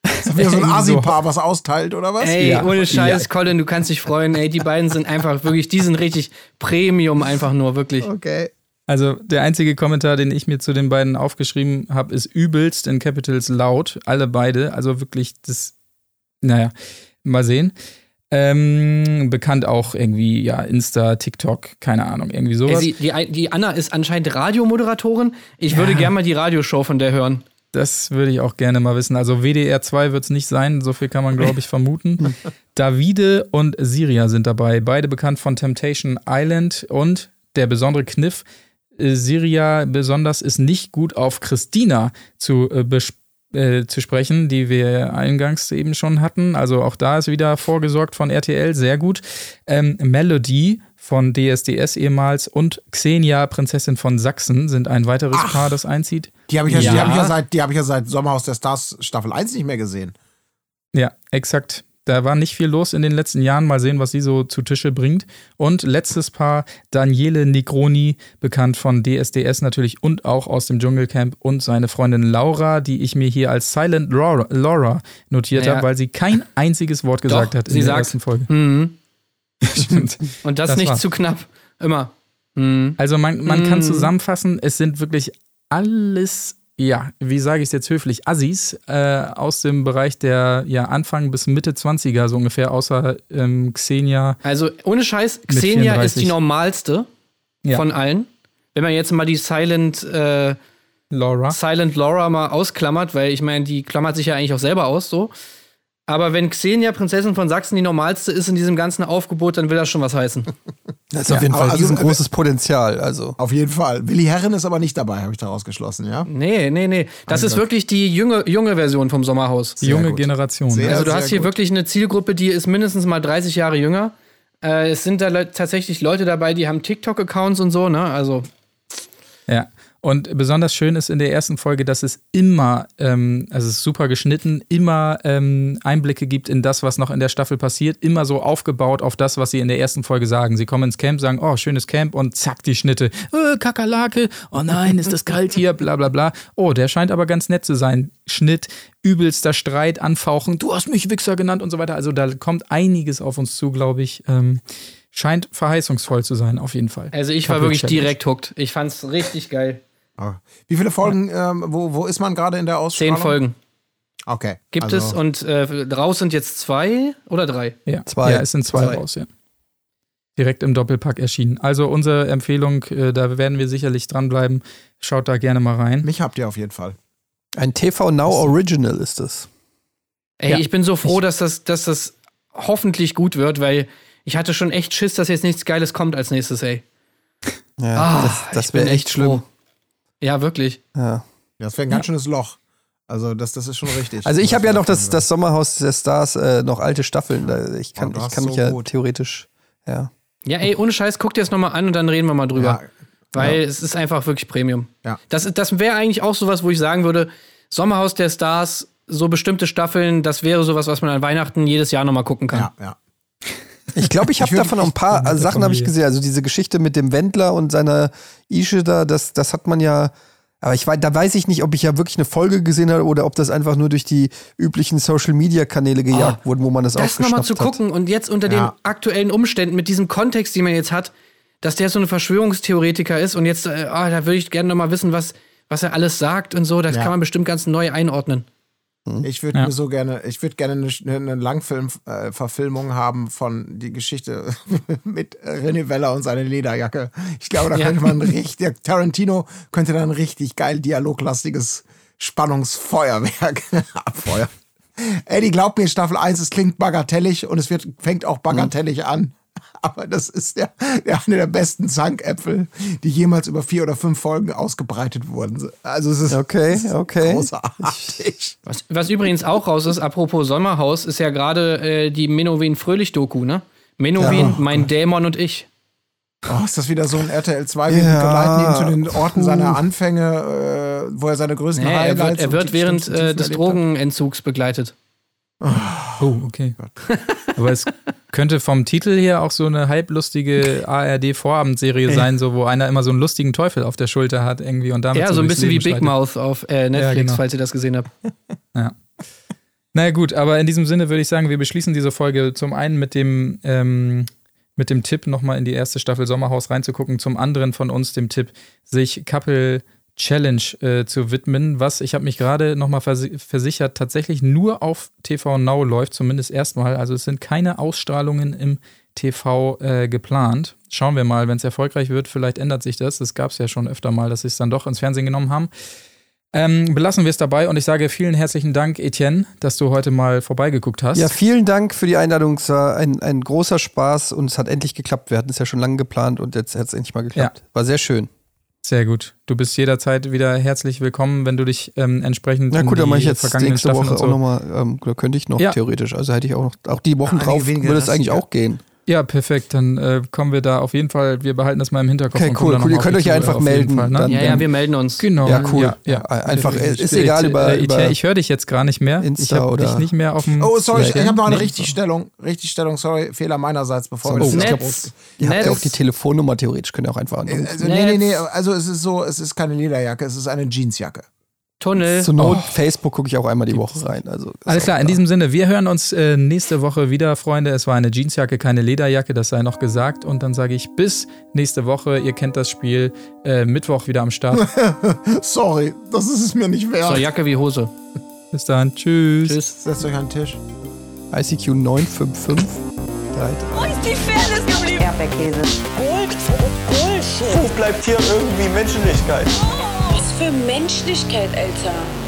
B: Ist wieder so ein Asi-Paar, was austeilt, oder was?
G: Ey,
F: Ja.
G: ohne Scheiß,
F: Ja.
G: Colin, du kannst dich freuen. Ey, die beiden sind einfach wirklich, die sind richtig Premium einfach nur, wirklich.
B: Okay.
F: Also der einzige Kommentar, den ich mir zu den beiden aufgeschrieben habe, ist übelst in Capitals laut. Alle beide. Also wirklich das, naja, mal sehen. Ähm, bekannt auch irgendwie, ja, Insta, TikTok, keine Ahnung, irgendwie
G: Ey,
F: sowas.
G: sie, die, die Anna ist anscheinend Radiomoderatorin. Ich würde gerne mal die Radioshow von der hören.
F: Das würde ich auch gerne mal wissen. Also WDR 2 wird es nicht sein, so viel kann man, glaube ich, vermuten. Davide und Siria sind dabei, beide bekannt von Temptation Island und der besondere Kniff, äh, Siria besonders ist nicht gut auf Christina zu, äh, äh, zu sprechen, die wir eingangs eben schon hatten. Also auch da ist wieder vorgesorgt von RTL, sehr gut. Ähm, Melody von DSDS ehemals und Xenia, Prinzessin von Sachsen, sind ein weiteres Paar, das einzieht.
B: Die habe ich, ja,
F: Ja.
B: Die hab ich, ja seit, die hab ich ja seit Sommerhaus der Stars Staffel 1 nicht mehr gesehen.
F: Ja, exakt. Da war nicht viel los in den letzten Jahren. Mal sehen, was sie so zu Tische bringt. Und letztes Paar, Daniele Negroni, bekannt von DSDS natürlich und auch aus dem Dschungelcamp und seine Freundin Laura, die ich mir hier als Silent Laura, Laura notiert
G: Ja.
F: habe, weil sie kein einziges Wort gesagt
G: Doch,
F: hat in der
G: sagt-
F: ersten Folge.
G: Mhm.
F: Stimmt.
G: Und das,
F: Das
G: nicht
F: war's.
G: zu knapp. Immer. Mhm.
F: Also man, man kann
G: Mm.
F: zusammenfassen, es sind wirklich alles, ja, wie sage ich es jetzt höflich, Assis äh, aus dem Bereich der ja, Anfang bis Mitte 20er so ungefähr, außer ähm, Xenia.
G: Also ohne Scheiß, Xenia ist
F: 34.
G: die normalste
F: Ja.
G: von allen. Wenn man jetzt mal die Silent, äh,
F: Laura.
G: Silent Laura mal ausklammert, weil ich meine, die klammert sich ja eigentlich auch selber aus, so. Aber wenn Xenia, Prinzessin von Sachsen, die normalste ist in diesem ganzen Aufgebot, dann will das schon was heißen.
A: Das ist auf jeden Fall
B: also-
A: riesengroßes Potenzial. Also.
B: Auf jeden Fall. Willi Herren ist aber nicht dabei, habe ich daraus geschlossen, ja?
G: Nee, nee, nee. Das ist wirklich die junge, junge Version vom Sommerhaus.
F: Die junge
B: gut.
F: Generation.
B: Sehr-
F: ja.
G: Also du hast hier
B: gut.
G: wirklich eine Zielgruppe, die ist mindestens mal 30 Jahre jünger. Äh, es sind da le- tatsächlich Leute dabei, die haben TikTok-Accounts und so, ne? Also,
F: Ja. Und besonders schön ist in der ersten Folge, dass es immer, ähm, also es ist super geschnitten, immer ähm, Einblicke gibt in das, was noch in der Staffel passiert, immer so aufgebaut auf das, was sie in der ersten Folge sagen. Sie kommen ins Camp, sagen, oh, schönes Camp und zack, die Schnitte. Äh, Kakerlake, oh nein, ist das kalt hier, bla bla bla. Oh, der scheint aber ganz nett zu sein. Schnitt, übelster Streit anfauchen, du hast mich Wichser genannt und so weiter. Also da kommt einiges auf uns zu, glaube ich. Ähm, scheint verheißungsvoll zu sein, auf jeden Fall.
G: Also ich war
F: Couple
G: wirklich direkt hooked. Ich fand's richtig geil.
B: Ah. Wie viele Folgen, ähm, wo, wo ist man gerade in der Ausstrahlung?
G: Zehn Folgen
B: Okay.
G: gibt
B: also,
G: es und äh, raus sind jetzt zwei oder drei.
F: Ja,
A: Zwei.
F: Ja, es sind zwei,
G: Zwei.
F: raus, ja. Direkt im Doppelpack erschienen. Also unsere Empfehlung, äh, da werden wir sicherlich dranbleiben. Schaut da gerne mal rein.
B: Mich habt ihr auf jeden Fall.
A: Ein TV Now Original ist es.
G: Ey,
F: Ja.
G: ich bin so froh, dass das, dass das hoffentlich gut wird, weil ich hatte schon echt Schiss, dass jetzt nichts Geiles kommt als nächstes, ey.
A: Ja,
G: Ah,
A: das das wäre echt schlimm.
G: froh. Ja, wirklich.
A: Ja.
B: Ja, das wäre ein ganz schönes Loch. Also das, das ist schon richtig.
A: Also ich habe ja noch das, das Sommerhaus der Stars, äh, noch alte Staffeln. Da- Ich kann,
B: Oh,
A: ich kann mich
B: so
A: ja
B: gut.
A: theoretisch, ja.
G: Ja, ey, ohne Scheiß, guck dir das nochmal an und dann reden wir mal drüber.
B: Ja,
G: Weil es ist einfach wirklich Premium.
B: Ja.
G: Das, das wäre eigentlich auch sowas, wo ich sagen würde, Sommerhaus der Stars, so bestimmte Staffeln, das wäre sowas, was man an Weihnachten jedes Jahr nochmal gucken kann.
B: ja, ja.
A: Ich glaube, ich habe davon noch ein paar
F: der
A: Sachen habe ich gesehen. Also diese Geschichte mit dem Wendler und seiner Ische da, das, das hat man ja. Aber ich weiß, da weiß ich nicht, ob ich ja wirklich eine Folge gesehen habe oder ob das einfach nur durch die üblichen Social Media Kanäle gejagt wurde, wo man das,
G: Oh, Das nochmal zu
A: aufgeschnappt hat.
G: gucken und jetzt unter
B: Ja.
G: den aktuellen Umständen, mit diesem Kontext, den man jetzt hat, dass der so ein Verschwörungstheoretiker ist und jetzt, äh, ah, da würde ich gerne nochmal wissen, was, was er alles sagt und so. Das
B: Ja.
G: kann man bestimmt ganz neu einordnen.
B: Ich würde
F: Ja.
B: mir so gerne, ich würde gerne eine, eine Langfilm-Verfilmung haben von die Geschichte mit René Weller und seine Lederjacke. Ich glaube, da
G: Ja.
B: könnte man richtig, Tarantino könnte dann ein richtig geil dialoglastiges Spannungsfeuerwerk abfeuern. Eddie, glaubt mir, Staffel 1, es klingt bagatellig und es wird, fängt auch bagatellig an. Aber das ist der, der eine der besten Zankäpfel, die jemals über vier oder fünf Folgen ausgebreitet wurden. Also es ist
A: Okay, okay.
B: großartig.
G: Was, was übrigens auch raus ist, apropos Sommerhaus, ist ja gerade äh, die Menowin Fröhlich-Doku, ne? Menowin, mein Dämon und ich.
B: Oh, ist das wieder so ein RTL 2? Wir
A: Ja,
B: begleiten ihn zu den Orten
A: puh.
B: seiner Anfänge, äh, wo er seine größten
G: Nee, er
B: Highlights
G: wird, er wird während äh, des. Drogenentzugs begleitet.
F: Oh, okay. Aber es könnte vom Titel her auch so eine halblustige ARD-Vorabendserie sein, so wo einer immer so einen lustigen Teufel auf der Schulter hat irgendwie und damit
G: Ja, so ein
F: durchs
G: bisschen wie
F: Leben
G: Big
F: schreitet.
G: Mouth auf äh, Netflix,
F: Ja, genau.
G: falls ihr das gesehen habt.
F: Ja. Naja, gut, aber in diesem Sinne würde ich sagen, wir beschließen diese Folge zum einen mit dem, ähm, mit dem Tipp, nochmal in die erste Staffel Sommerhaus reinzugucken, zum anderen von uns dem Tipp, sich Couple Challenge äh, zu widmen, was ich habe mich gerade nochmal versi versichert, tatsächlich nur auf TV Now läuft, zumindest erstmal. Also es sind keine Ausstrahlungen im TV äh, geplant. Schauen wir mal, wenn es erfolgreich wird, vielleicht ändert sich das. Das gab es ja schon öfter mal, dass sie es dann doch ins Fernsehen genommen haben. Ähm, belassen wir es dabei und ich sage vielen herzlichen Dank, Etienne, dass du heute mal vorbeigeguckt hast.
A: Ja, vielen Dank für die Einladung. Es war ein, ein großer Spaß und es hat endlich geklappt. Wir hatten es ja schon lange geplant und jetzt hat es endlich mal geklappt. War sehr schön.
F: Sehr gut. Du bist jederzeit wieder herzlich willkommen, wenn du dich ähm, entsprechend
A: Na gut, dann mache ich jetzt
F: vergangenen
A: nächste
F: Staffeln
A: Woche
F: so.
A: auch nochmal, ähm, da könnte ich noch
F: Ja.
A: theoretisch. Also hätte ich auch noch, auch die Wochen
B: Ja,
A: drauf würde es eigentlich auch gehen.
F: Ja, perfekt. Dann äh, kommen wir da auf jeden Fall. Wir behalten das mal im Hinterkopf.
A: Okay, cool, cool.
F: noch
A: Ihr könnt euch
F: zu,
A: einfach melden,
F: Fall, ne?
A: dann-
G: Ja, ja, wir melden uns.
F: Genau.
A: Ja, cool.
F: Ja, ja.
A: Einfach,
F: Ich-
A: ist
F: ich-
A: egal,
F: äh,
A: über, über
F: ich höre dich jetzt gar nicht mehr.
A: Insta
F: ich habe dich nicht mehr auf dem.
B: Oh, sorry, ich, ich habe noch eine
F: Nee.
B: Richtigstellung. Richtigstellung, sorry, Fehler meinerseits, bevor
A: Oh,
B: wir das
G: Netz.
A: Ihr habt ja auch die Telefonnummer theoretisch, könnt ihr auch einfach anrufen.
B: Also, nee, nee, nee, also es ist so, es ist keine Lederjacke, es ist eine Jeansjacke.
G: Tunnel.
A: Zur Not Facebook gucke ich auch einmal die Woche rein. Also,
F: Alles
A: auch
F: klar, in diesem Sinne, wir hören uns äh, nächste Woche wieder, Freunde. Es war eine Jeansjacke, keine Lederjacke, das sei noch gesagt. Und dann sage ich bis nächste Woche. Ihr kennt das Spiel. Äh, Mittwoch wieder am Start.
B: Sorry, das ist es mir nicht wert.
G: So, Jacke wie Hose.
F: bis dann. Tschüss.
G: Tschüss.
B: Setzt euch an den Tisch.
A: ICQ 955
C: Wo ist die Fairness geblieben?
D: Erdbeerkäse.
C: Gold, Bullshit.
E: Wo bleibt hier irgendwie Menschlichkeit?
C: Was für Menschlichkeit, Alter.